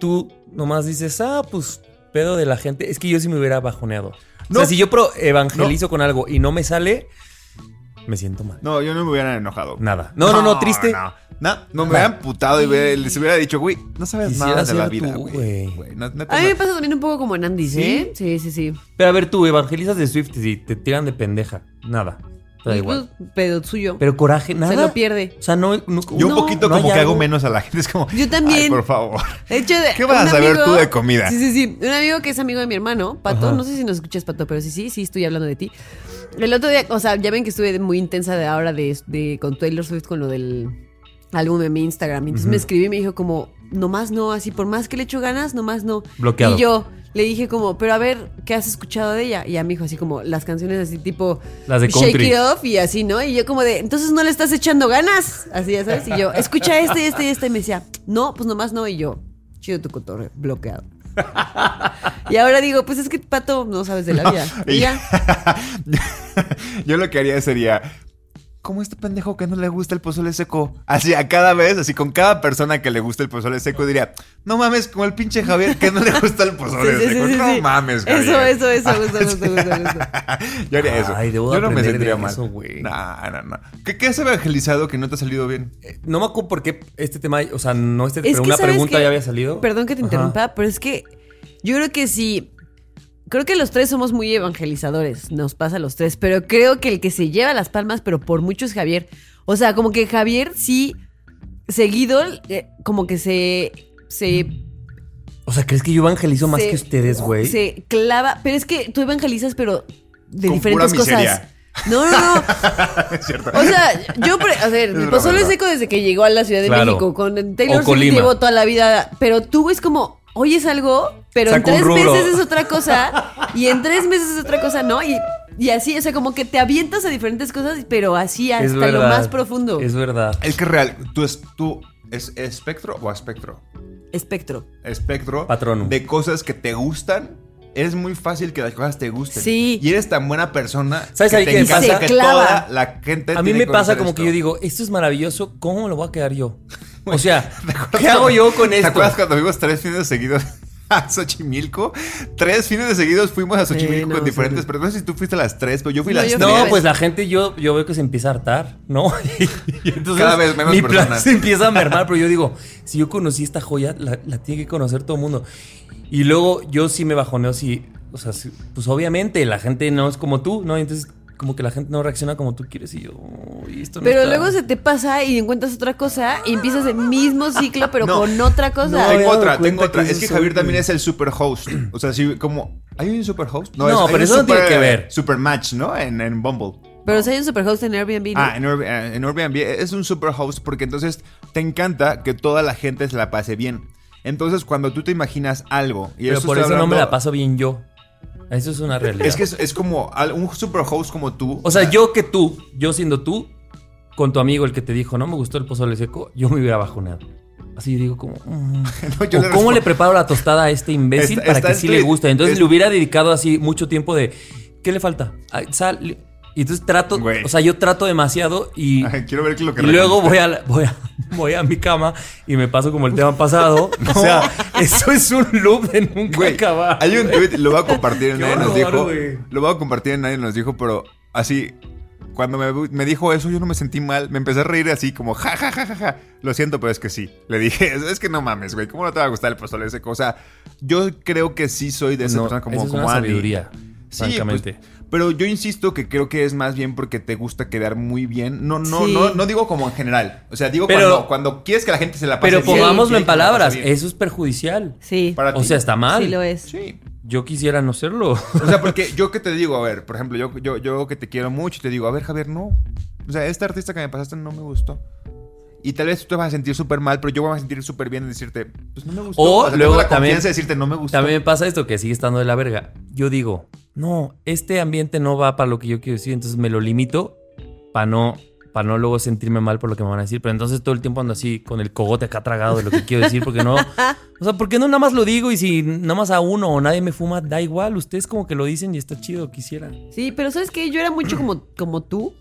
B: tú nomás dices, ah, pues pedo de la gente. Es que yo sí me hubiera bajoneado. O sea, si yo pro evangelizo con algo y no me sale, me siento mal.
C: No, yo no me hubiera enojado.
B: Nada. No, no, no, triste.
C: No, no, no me hubiera amputado y hubiera- les hubiera dicho, güey, no sabes
B: Quisiera
C: nada de la vida, güey. no-
D: A mí me pasa también un poco como en Andy, ¿eh? Sí, sí, sí.
B: Pero a ver, tú evangelizas de Swift y te tiran de pendeja. Nada. Da
D: Y,
B: igual.
D: pues, Pero suyo.
B: Pero coraje, nada.
D: Se lo pierde.
B: O sea, no. no
C: Yo un
B: no,
C: poquito
B: no
C: como que hago menos a la gente. Es como,
D: Yo también.
C: Ay, por favor.
D: De hecho, de-
C: ¿Qué vas a saber
D: amigo-
C: tú de comida?
D: Sí, sí, sí. Un amigo que es amigo de mi hermano, Pato.
B: Ajá.
D: No sé si nos escuchas, Pato, pero sí, sí, sí, estoy hablando de ti. El otro día, o sea, ya ven que estuve muy intensa de ahora de, de- con Taylor Swift con lo del álbum en mi Instagram. Entonces me escribí y me dijo como, nomás no, así por más que le echo ganas, nomás no.
B: Bloqueado.
D: Y yo le dije como, pero a ver, ¿qué has escuchado de ella? Y ya me dijo así como las canciones así tipo
B: Las de
D: Shake
B: country.
D: It Off y así, ¿no? Y yo como de, entonces no le estás echando ganas. Así, ya sabes. Y yo, escucha este, este y este. Y me decía, no, pues nomás no. Y yo, chido tu cotorreo, bloqueado. y ahora digo, pues es que Pato no sabes de la vida. Y ya.
C: Yo lo que haría sería. Como este pendejo que no le gusta el pozole seco. Así a cada vez, así con cada persona que le gusta el pozole seco, diría: No mames, como el pinche Javier que no le gusta el pozole
D: Sí, sí,
C: seco.
D: sí, sí,
C: no
D: sí.
C: mames,
D: Eso,
C: Javier.
D: eso, eso, justo, justo, justo, justo.
C: Yo haría eso.
B: Ay, debo
C: Yo no me
B: aprender
C: sentiría mal.
B: eso, güey.
C: No, no, no. ¿Qué, ¿Qué has evangelizado que no te ha salido bien?
B: No me acuerdo por qué este tema, o sea, no este,
D: Es
B: pero
D: que,
B: una
D: ¿sabes
B: pregunta ya había salido.
D: Perdón que te
B: Ajá.
D: interrumpa, pero es que yo creo que sí. Creo que los tres somos muy evangelizadores, nos pasa a los tres, pero creo que el que se lleva las palmas, pero por mucho es Javier. O sea, como que Javier sí, seguido, eh, como que se, se
B: O sea, ¿crees que yo evangelizo más
D: se-
B: que ustedes, güey?
D: Se clava, pero es que tú evangelizas, pero de
C: Con
D: diferentes
C: pura
D: cosas.
C: miseria.
D: No, no, no.
C: Es cierto.
D: O sea, yo, a ver,
C: Es broma,
D: pozole
C: es
D: seco desde que llegó a la Ciudad de
B: Claro.
D: México. Con Taylor Swift llevo toda la vida. Pero tú es como, oyes algo, pero
B: Saca
D: en tres meses es otra cosa. Y en tres meses es otra cosa, ¿no? Y, y así, o sea, como que te avientas a diferentes cosas, pero así hasta lo más profundo.
B: Es verdad.
C: Es que es real. ¿Tú es, tú es espectro o espectro?
D: Espectro.
C: Espectro.
B: Patrono.
C: De cosas que te gustan. Es muy fácil que las cosas te gusten.
D: Sí.
C: Y eres tan buena persona.
B: ¿Sabes
C: que
B: ahí
C: te encanta
D: pasa?
C: que toda la gente.
B: A mí
C: tiene
B: me pasa como
C: esto.
B: que yo digo, esto es maravilloso, ¿cómo me lo voy a quedar yo? O sea, ¿qué hago yo con
C: ¿Te
B: esto?
C: acuerdas cuando fuimos tres fines seguidos a Xochimilco? Tres fines seguidos fuimos a Xochimilco
D: no,
C: con diferentes,
D: sí.
C: pero no sé si tú fuiste a las tres, pero yo fui a
D: No,
C: las
D: yo
C: tres.
B: No, pues la gente yo, yo veo que se empieza a hartar, ¿no? Y entonces
C: Cada vez menos
B: mi plan
C: personas.
B: se empieza a mermar, pero yo digo, si yo conocí esta joya, la, la tiene que conocer todo el mundo. Y luego yo sí me bajoneo, sí, o sea, sí, pues obviamente la gente no es como tú, ¿no? Y entonces como que la gente no reacciona como tú quieres y yo, "Uy, esto no
D: Pero
B: está".
D: luego se te pasa y encuentras otra cosa y empiezas el mismo ciclo, pero
C: No.
D: con otra cosa.
B: No,
C: Tengo otra, tengo otra.
B: que
C: Es que Javier también es el super host. O sea, sí, como. ¿Hay un super host?
B: No,
C: hay
B: pero
C: un
B: eso no tiene que ver.
C: Super match, ¿no? En, en Bumble.
D: Pero si hay un superhost en Airbnb. ¿no?
C: Ah, en, eh, en Airbnb es un super host porque entonces te encanta que toda la gente se la pase bien. Entonces, cuando tú te imaginas algo y
B: Pero
C: eso
B: por eso no me la paso bien yo. Eso es una realidad.
C: Es que es, es como un super host como tú.
B: O sea, yo que tú, yo siendo tú, con tu amigo el que te dijo, no me gustó el pozole seco, yo me hubiera bajoneado. Así digo como... mm.
C: No, yo
B: o
C: le
B: ¿Cómo le preparo la tostada a este imbécil
C: Está-
B: para
C: está
B: que sí le guste? Entonces
C: Es-
B: le hubiera dedicado así mucho tiempo de... ¿Qué le falta? Sal. Y entonces trato...
C: Güey.
B: O sea, yo trato demasiado y...
C: Ay, quiero ver lo que
B: Y luego voy a, la- voy, a, voy a mi cama y me paso como el tema pasado. O sea, eso es un loop de nunca
C: Güey,
B: acabar.
C: hay un tweet, lo voy a compartir en
B: Qué
C: Nadie nos
B: horror,
C: dijo.
B: güey.
C: Lo voy a compartir en Nadie nos dijo, pero así, cuando me, me dijo eso, yo no me sentí mal. Me empecé a reír así, como ja, ja, ja, ja, ja. Lo siento, pero es que sí. Le dije, es, es que no mames, güey, ¿cómo no te va a gustar el pozole ese cosa? Yo creo que sí soy de esa
B: No,
C: persona como,
B: esa es
C: como
B: una sabiduría,
C: Sí,
B: francamente.
C: pues, pero yo insisto que creo que es más bien porque te gusta quedar muy bien. No, no,
D: Sí.
C: no, no digo como en general. O sea, digo
B: Pero-
C: cuando, cuando quieres que la gente se la pase
B: Pero
C: bien.
B: pongámoslo
C: y
B: en palabras, eso es perjudicial.
D: Sí.
C: Para
B: O
C: ti.
B: sea, está mal.
D: Sí lo es.
C: Sí.
B: Yo quisiera no serlo.
C: O sea, porque yo que te digo, a ver, por ejemplo, yo, yo, yo que te quiero mucho y te digo, a ver, Javier, no. O sea, este artista que me pasaste no me gustó. Y tal vez tú te vas a sentir súper mal, pero yo voy a sentir súper bien en decirte, pues no me gustó.
B: O
C: sea, tengo
B: luego
C: la
B: también-
C: de decirte, no me gustó.
B: También me pasa esto que sigue estando de la verga. Yo digo, no, este ambiente no va para lo que yo quiero decir, entonces me lo limito para no, para no luego sentirme mal por lo que me van a decir. Pero entonces todo el tiempo ando así con el cogote acá tragado de lo que quiero decir, porque no, o sea, ¿por qué no nada más lo digo y si nada más a uno o nadie me fuma, da igual, ustedes como que lo dicen y está chido, quisiera.
D: Sí, pero ¿sabes qué? Yo era mucho como, como tú.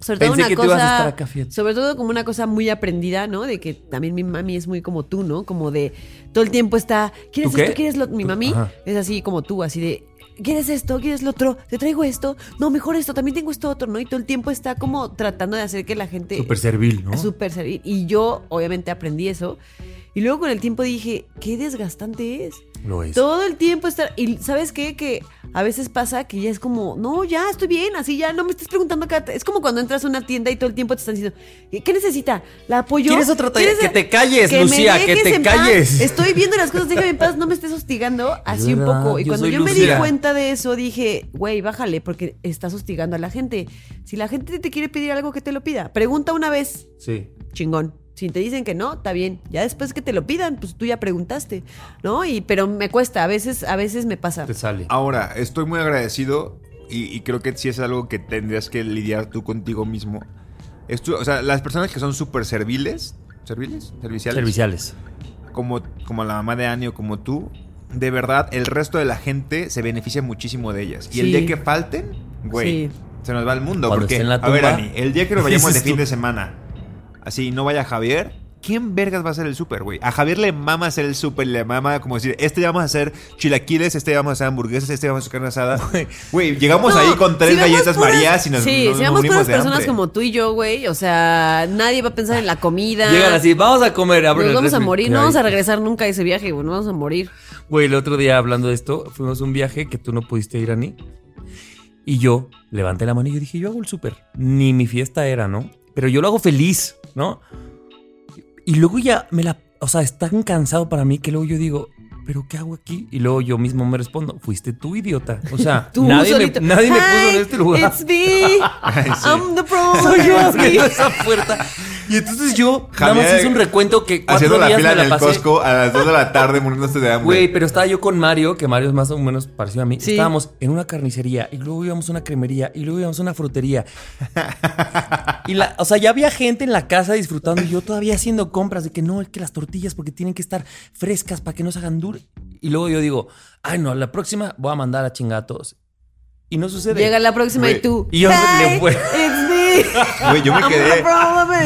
D: Sobre todo
B: Pensé
D: una
B: que
D: cosa,
B: ibas a estar acá, fíjate.
D: sobre todo como una cosa muy aprendida, ¿no? De que también mi mami es muy como tú, ¿no? Como de todo el tiempo está, ¿quieres esto? ¿Quieres lo Mi mami
B: ajá.
D: es así como tú, así de, ¿quieres esto? ¿Quieres lo otro? Te traigo esto. No, mejor esto, también tengo esto otro, ¿no? Y todo el tiempo está como tratando de hacer que la gente
B: Súper servil, ¿no?
D: súper servir. Y yo, obviamente, aprendí eso. Y luego con el tiempo dije, qué desgastante es.
B: Lo es.
D: Todo el tiempo estar. Y ¿sabes qué? Que a veces pasa que ya es como, no, ya estoy bien, así ya no me estés preguntando cada. Es como cuando entras a una tienda y todo el tiempo te están diciendo, ¿qué necesita? ¿La apoyo?
B: ¿Quieres otra talla?
D: ¿Quieres-
B: Que te calles,
D: me
B: Lucía, que te
D: paz.
B: calles.
D: Estoy viendo las cosas, déjame en paz, no me estés hostigando. Así un poco. Y
B: yo
D: cuando yo me di cuenta de eso, dije, güey, bájale, porque estás hostigando a la gente. Si la gente te quiere pedir algo, que te lo pida. Pregunta una vez,
B: Sí.
D: chingón. Si te dicen que no, está bien. Ya después que te lo pidan, pues tú ya preguntaste, ¿no? Y pero me cuesta, a veces, a veces me pasa.
B: Te sale.
C: Ahora, estoy muy agradecido y, y creo que sí es algo que tendrías que lidiar tú contigo mismo. Esto, o sea, las personas que son súper serviles, ¿serviles? Serviciales.
B: Serviciales.
C: Como, como la mamá de Ani o como tú, de verdad, el resto de la gente se beneficia muchísimo de ellas. Y el día que falten, güey,
D: Sí.
C: se nos va el mundo.
B: Cuando
C: porque,
B: esté en la
C: a ver, Ani, el día que nos vayamos de fin
B: tú.
C: de semana, así, no vaya Javier, ¿quién vergas va a hacer el súper, güey? A Javier le mama hacer el súper, le mama como decir, este ya vamos a hacer chilaquiles, este ya vamos a hacer hamburguesas, este ya vamos a hacer carne asada. Güey, llegamos
D: No,
C: ahí con tres
D: si
C: galletas
D: puras-
C: marías y nos,
D: Sí,
C: nos
D: si vamos puras personas
C: hambre.
D: como tú y yo, güey, o sea, nadie va a pensar en la comida.
B: Llegan así, vamos a comer.
D: Nos vamos a morir,
B: ¿Qué
D: no
B: hay?
D: vamos a regresar nunca a ese viaje, güey, nos vamos a morir.
B: Güey, el otro día hablando de esto, fuimos a un viaje que tú no pudiste ir a ni. Y yo levanté la mano y yo dije, yo hago el súper. Ni mi fiesta era, ¿no? Pero yo lo hago feliz, ¿no? Y luego ya me la... O sea, es tan cansado para mí que luego yo digo, ¿pero qué hago aquí? Y luego yo mismo me respondo, fuiste tú, idiota. O sea,
D: Tú
B: nadie, me, nadie me puso en este lugar.
D: It's me. I'm the problem.
B: Soy yo abriendo esa puerta. Y entonces yo nada más
C: Javier,
B: hice un recuento que cuatro
C: Haciendo la
B: días
C: fila
B: me
C: en
B: la
C: el
B: pasé.
C: Costco a las 2 de la tarde muriéndose de hambre.
B: Güey, pero estaba yo con Mario, que Mario es más o menos parecido a mí.
D: Sí.
B: Estábamos en una carnicería y luego íbamos a una cremería y luego íbamos a una frutería. y la, o sea, ya había gente en la casa disfrutando y yo todavía haciendo compras de que no, es que las tortillas porque tienen que estar frescas para que no se hagan duras. Y luego yo digo, ay no, la próxima voy a mandar a chingar a todos. Y no sucede.
D: Llega la próxima y tú.
B: y yo
D: "Hi,
B: le fue-
D: It's me.
C: Güey, yo me quedé.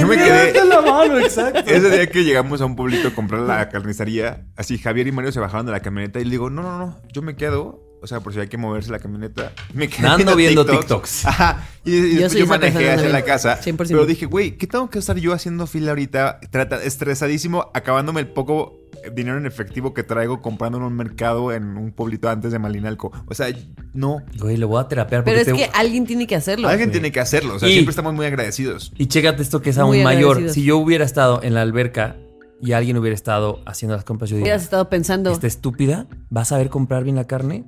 C: Yo me quedé.
D: me".
B: la mano, exacto.
C: Ese día que llegamos a un pueblito a comprar la carnicería, así Javier y Mario se bajaron de la camioneta y le digo, no, no, no, yo me quedo. O sea, por si hay que moverse la camioneta. Me quedé
B: Ando viendo TikToks.
C: Ajá. Y, y después
D: soy
C: yo,
D: esa
C: manejé hacia la casa.
D: 100%.
C: Pero dije, güey, ¿qué tengo que estar yo haciendo fila ahorita? Trata, estresadísimo, acabándome el poco dinero en efectivo que traigo comprando en un mercado en un pueblito antes de Malinalco. O sea, no.
B: Güey, lo voy a terapear
D: Pero es
B: te-
D: que alguien tiene que hacerlo.
C: Alguien tiene que hacerlo. O sea,
B: Y-
C: siempre estamos muy agradecidos.
B: Y chécate esto que es
D: Muy
B: aún mayor. Si yo hubiera estado en la alberca y alguien hubiera estado haciendo las compras, yo diría,
D: Hubieras estado pensando.
B: ¿esta estúpida va a saber comprar bien la carne?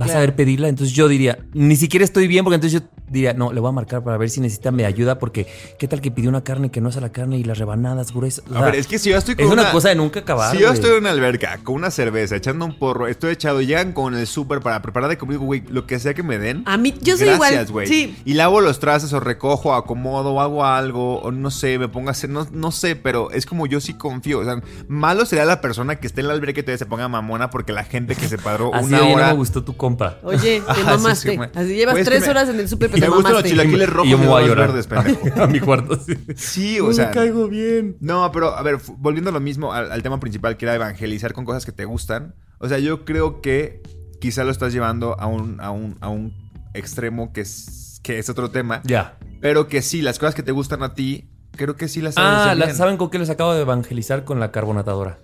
B: ¿Va a saber pedirla? Entonces yo diría, ni siquiera estoy bien porque entonces yo diría, no, le voy a marcar para ver si necesita mi ayuda porque qué tal que pidió una carne que no es a la carne y las rebanadas gruesas. O
C: A ver, es que si yo estoy con
B: es una, cosa de nunca acabar.
C: Si yo estoy en una alberca con una cerveza, echando un porro, estoy echado llegan con el súper para preparar de conmigo, güey, lo que sea que me den.
D: A mí, yo soy
C: Gracias,
D: igual.
C: güey.
D: Sí.
C: Y lavo los trastes o recojo, acomodo o hago algo, o no sé, me pongo a hacer, no, no sé, pero es como yo sí confío. O sea, malo sería la persona que esté en la alberca y todavía se ponga mamona porque la gente que se padró
B: Así
C: una
B: no
C: hora.
B: me gustó tu compa.
D: Oye, te
C: sí,
D: mamaste.
C: sí, güey.
D: Así llevas
C: Güey, es que
D: tres
C: me-
D: horas en el súper,
C: y
D: pero
C: me
D: te
C: gustan los
D: mamaste.
C: chilaquiles rojos
B: y yo me voy a llorar
C: verdes,
B: a mi cuarto. Sí,
C: Sí, o
B: No
C: sea.
B: me caigo bien.
C: No, pero a ver, volviendo a lo mismo, al, al tema principal que era evangelizar con cosas que te gustan. O sea, yo creo que quizá lo estás llevando a un, a un, a un extremo que es, que es otro tema.
B: Ya.
C: Pero que sí, las cosas que te gustan a ti, creo que sí las sabes
B: Ah,
C: hacer
B: la-
C: bien.
B: ¿saben con qué les acabo de evangelizar? Con la carbonatadora.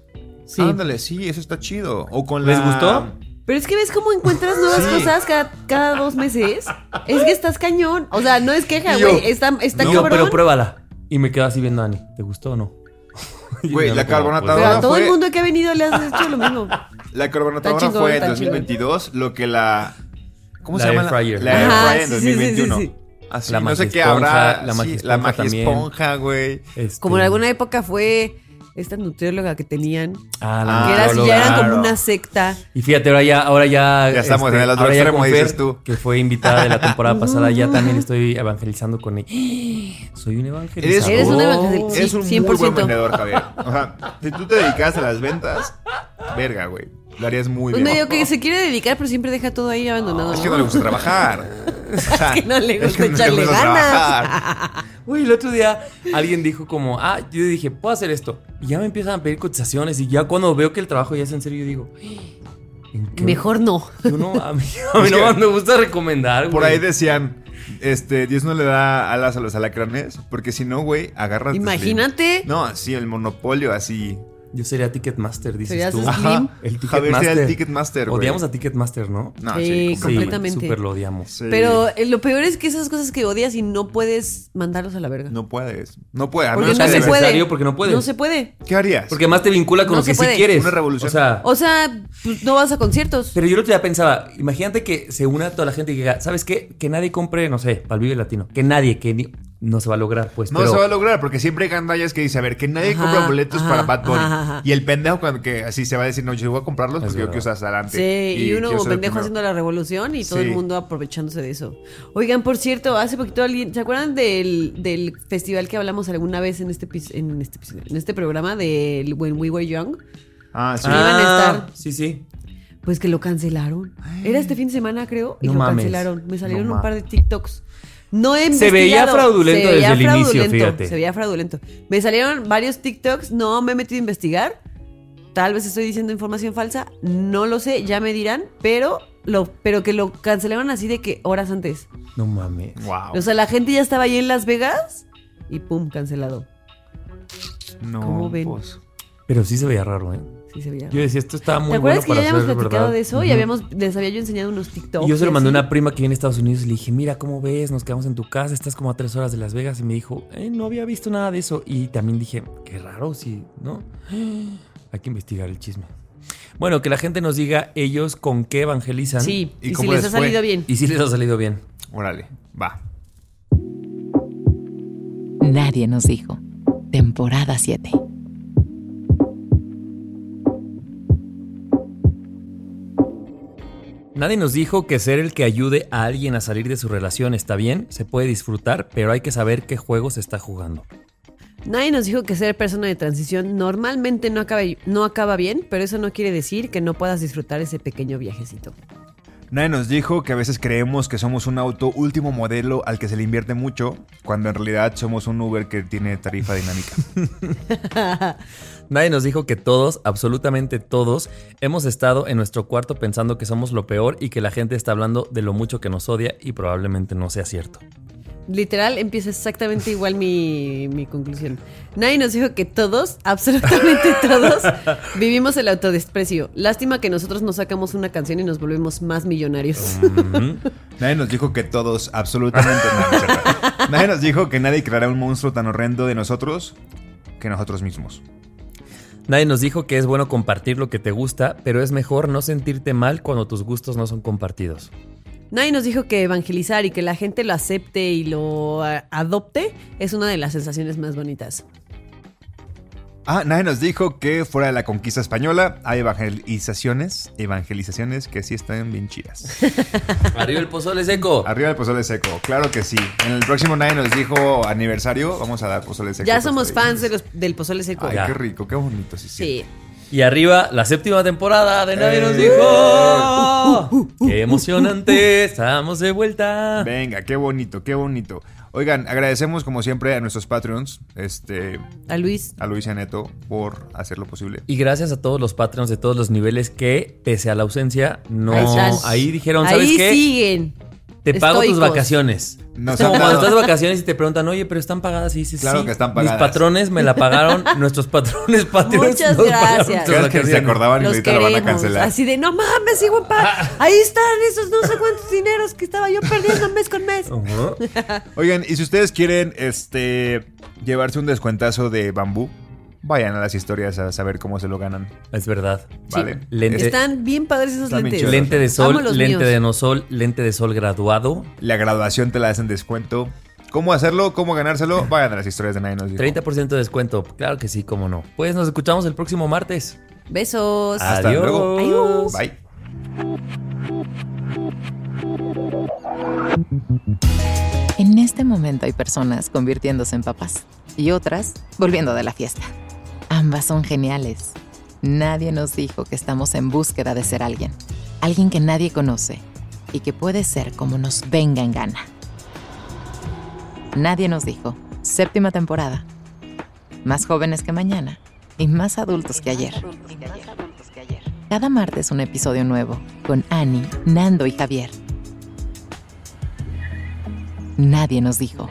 D: Sí.
C: Ándale, sí, eso está chido. O con
B: ¿Les
C: la-
B: gustó?
D: Pero es que ves cómo encuentras nuevas
C: Sí.
D: cosas cada, cada dos meses. Es que estás cañón. O sea, no es queja, güey. Está, está
B: yo,
D: cabrón.
B: pero pruébala. Y me quedo así viendo a Ani. ¿Te gustó o no?
C: Güey, la
B: pues,
C: carbonatadora-
D: Pero a todo
C: fue-
D: el mundo que ha venido le has hecho lo mismo.
C: La carbonatadora
D: chingón,
C: fue en
D: está
C: 2022 lo que la... ¿Cómo
B: La
C: se llama?
B: air fryer.
C: La air
D: Ajá,
C: fryer en
D: sí, sí, sí,
C: 2021.
D: sí, sí.
C: Así,
B: La
C: no sé qué habrá.
B: la
C: magia esponja, güey.
B: Este,
D: Como en alguna época fue esta nutrióloga que tenían.
B: Ah, la
D: que era- ya eran como una secta.
B: Y fíjate, ahora ya, ahora ya. este,
C: Ya estamos en el otro
B: ahora ya
C: extremo, dices
B: Fer,
C: tú.
B: Que fue invitada de la temporada pasada, ya también estoy evangelizando con ella. Soy un evangelizador.
D: Eres un evangelizador.
C: Eres un muy
D: 100%.
C: buen vendedor, Javier. O sea, si tú te dedicas a las ventas, verga, güey. Lo harías muy
D: Pues
C: bien.
D: medio que se quiere dedicar, pero siempre deja todo ahí abandonado.
C: Es que no le gusta trabajar. O sea,
D: que no le
C: es
D: gusta
C: que no le
D: echarle
C: gusta
D: ganas.
B: Güey, el otro día alguien dijo como, ah, yo dije, puedo hacer esto. Y ya me empiezan a pedir cotizaciones. Y ya cuando veo que el trabajo ya es en serio, yo digo, ¿en qué-
D: Mejor no.
B: Yo no, a mí, a mí
C: Es
B: no
C: que-
B: me gusta recomendar,
C: Por
B: güey.
C: ahí decían, este, Dios no le da alas a los alacranes, porque si no, güey, agarras.
D: Imagínate.
C: No, sí, el monopolio así.
B: Yo sería Ticketmaster, dices
D: Serías
B: tú.
D: Slim.
C: Ajá.
B: El
C: Javier sería el
B: Ticketmaster.
C: Ticketmaster, güey.
B: Odiamos a Ticketmaster, ¿no?
C: No,
D: Sí,
C: sí,
D: completamente.
B: Súper lo odiamos.
C: Sí.
D: Pero eh, lo peor es que esas cosas que odias y no puedes mandarlos a la verga.
C: No puedes. No puedes. a
D: porque no
C: que
D: se puede.
B: necesario, porque no puedes.
D: No se puede.
C: ¿Qué harías?
B: Porque más te vincula con
D: No
B: lo que sí quieres.
C: Una revolución.
B: O sea,
D: O sea, pues no vas a conciertos.
B: pero yo el otro día pensaba, imagínate que se una toda la gente y que diga, ¿sabes qué? Que nadie compre, no sé, para el Vive Latino. Que nadie, que ni- no se va a lograr, pues.
C: No
B: pero,
C: se va a lograr, porque siempre hay gandallas que dicen, a ver, que nadie
D: Ajá,
C: compra boletos
D: ajá,
C: para Bad Bunny.
D: ajá, ajá.
C: Y el pendejo cuando que así se va a decir, no, yo voy a comprarlos
B: Es
C: porque yo quiero estar adelante.
D: Sí, y, uno
C: el
D: pendejo haciendo la revolución y todo
C: Sí.
D: el mundo aprovechándose de eso. Oigan, por cierto, hace poquito alguien, ¿se acuerdan del, del festival que hablamos alguna vez en este, en este, en este programa del When We Were Young?
C: Ah, sí.
D: Ah. iban a estar.
B: Sí, sí.
D: Pues que lo cancelaron. Era este fin de semana, creo, y
B: No
D: lo
B: mames.
D: cancelaron. Me salieron
C: No
D: un par de TikToks. No he
B: Se veía fraudulento
D: Se veía
B: desde el inicio,
D: fraudulento,
B: fíjate.
D: Se veía fraudulento. Me salieron varios TikToks, no me he metido a investigar. Tal vez estoy diciendo información falsa, no lo sé, ya me dirán, pero lo pero que lo cancelaron así de que horas antes.
B: No mames.
C: Wow.
D: O sea, la gente ya estaba ahí en Las Vegas y pum, cancelado.
C: no,
D: ¿cómo ven?
C: pues.
B: Pero sí se veía raro, ¿eh?
D: Sí se veía.
B: Yo decía, esto está muy
D: ¿Te
B: bueno
D: acuerdas que
B: para
D: ya habíamos
B: ser
D: platicado
B: verdad.
D: de eso y habíamos les había yo enseñado unos TikToks?
B: Y yo se lo mandé a una prima que vive en Estados Unidos y le dije, mira, ¿cómo ves? Nos quedamos en tu casa, estás como a tres horas de Las Vegas. Y me dijo, eh, no había visto nada de eso. Y también dije, qué raro, sí, ¿no? Hay que investigar el chisme. Bueno, que la gente nos diga ellos con qué evangelizan.
D: Sí,
C: ¿Y
D: y, si les
C: les
D: ha
C: fue?
D: salido bien.
B: Y si les ha salido bien.
C: Órale, va.
A: Nadie nos dijo. Temporada 7.
B: Nadie nos dijo que ser el que ayude a alguien a salir de su relación está bien, se puede disfrutar, pero hay que saber qué juego se está jugando.
D: Nadie nos dijo que ser persona de transición normalmente no acaba, no acaba bien, pero eso no quiere decir que no puedas disfrutar ese pequeño viajecito.
C: Nadie nos dijo que a veces creemos que somos un auto último modelo al que se le invierte mucho, cuando en realidad somos un Uber que tiene tarifa dinámica.
B: Nadie nos dijo que todos, absolutamente todos, hemos estado en nuestro cuarto pensando que somos lo peor y que la gente está hablando de lo mucho que nos odia y probablemente no sea cierto.
D: Literal, empieza exactamente igual mi, mi conclusión. Nadie nos dijo que todos, absolutamente todos, vivimos el autodesprecio. Lástima que nosotros nos sacamos una canción y nos volvemos más millonarios.
C: Nadie nos dijo que todos, absolutamente cierto. Nadie nos dijo que nadie creará un monstruo tan horrendo de nosotros que nosotros mismos.
B: Nadie nos dijo que es bueno compartir lo que te gusta, pero es mejor no sentirte mal cuando tus gustos no son compartidos.
D: Nadie nos dijo que evangelizar y que la gente lo acepte y lo a- adopte es una de las sensaciones más bonitas.
C: Ah, nadie nos dijo que fuera de la conquista española hay evangelizaciones, evangelizaciones que sí están bien chidas.
B: Arriba el pozole seco.
C: Arriba el pozole seco, claro que sí. En el próximo nadie nos dijo aniversario, vamos a dar pozole seco.
D: Ya somos fans de los- del pozole seco.
C: Ay,
B: Ya.
C: qué rico, qué bonito, sí, sí.
D: Sí.
B: Y arriba la séptima temporada de Nadie nos
C: Eh.
B: dijo. ¡Qué emocionante! Estamos de vuelta.
C: Venga, qué bonito, qué bonito. Oigan, agradecemos como siempre a nuestros Patreons, este,
D: A Luis.
C: a Luis y a Neto por hacer lo posible.
B: Y gracias a todos los Patreons de todos los niveles que, pese a la ausencia, no.
D: Ahí
B: dijeron, ¿sabes
D: Ahí
B: qué?
D: siguen.
B: Te pago tus vacaciones.
C: Nos
B: Es como cuando estás de vacaciones y te preguntan, oye, pero están pagadas. Y dices,
C: Claro
B: sí,
C: que están pagadas.
B: Mis patrones me la pagaron, nuestros patrones Patreons.
D: Muchas
B: nos
D: gracias.
C: Creo que se acordaban y ahorita lo van a cancelar.
D: Así de, no mames, sigo en paz. Ahí están esos no sé cuántos dineros que estaba yo perdiendo mes con mes.
C: Oigan, y si ustedes quieren este llevarse un descuentazo de bambú, vayan a las historias a saber cómo se lo ganan.
B: Es verdad.
C: Vale.
B: Lente,
D: Están bien padres esos lentes.
B: lente de sol, lente
D: míos.
B: de no sol, lente de sol graduado.
C: La graduación te la hacen descuento ¿Cómo hacerlo? ¿Cómo ganárselo? Vayan a las historias de Nadie nos dijo.
B: 30% de descuento. Claro que sí, cómo no. Pues nos escuchamos el próximo martes.
D: Besos.
C: Hasta
B: Adiós.
C: luego.
D: Adiós.
C: Bye.
A: En este momento hay personas convirtiéndose en papás y otras volviendo de la fiesta. Ambas son geniales. Nadie nos dijo que estamos en búsqueda de ser alguien. Alguien que nadie conoce y que puede ser como nos venga en gana. Nadie nos dijo. Séptima temporada. Más jóvenes que mañana y más adultos que ayer. Cada martes un episodio nuevo con Annie, Nando y Javier. Nadie nos dijo.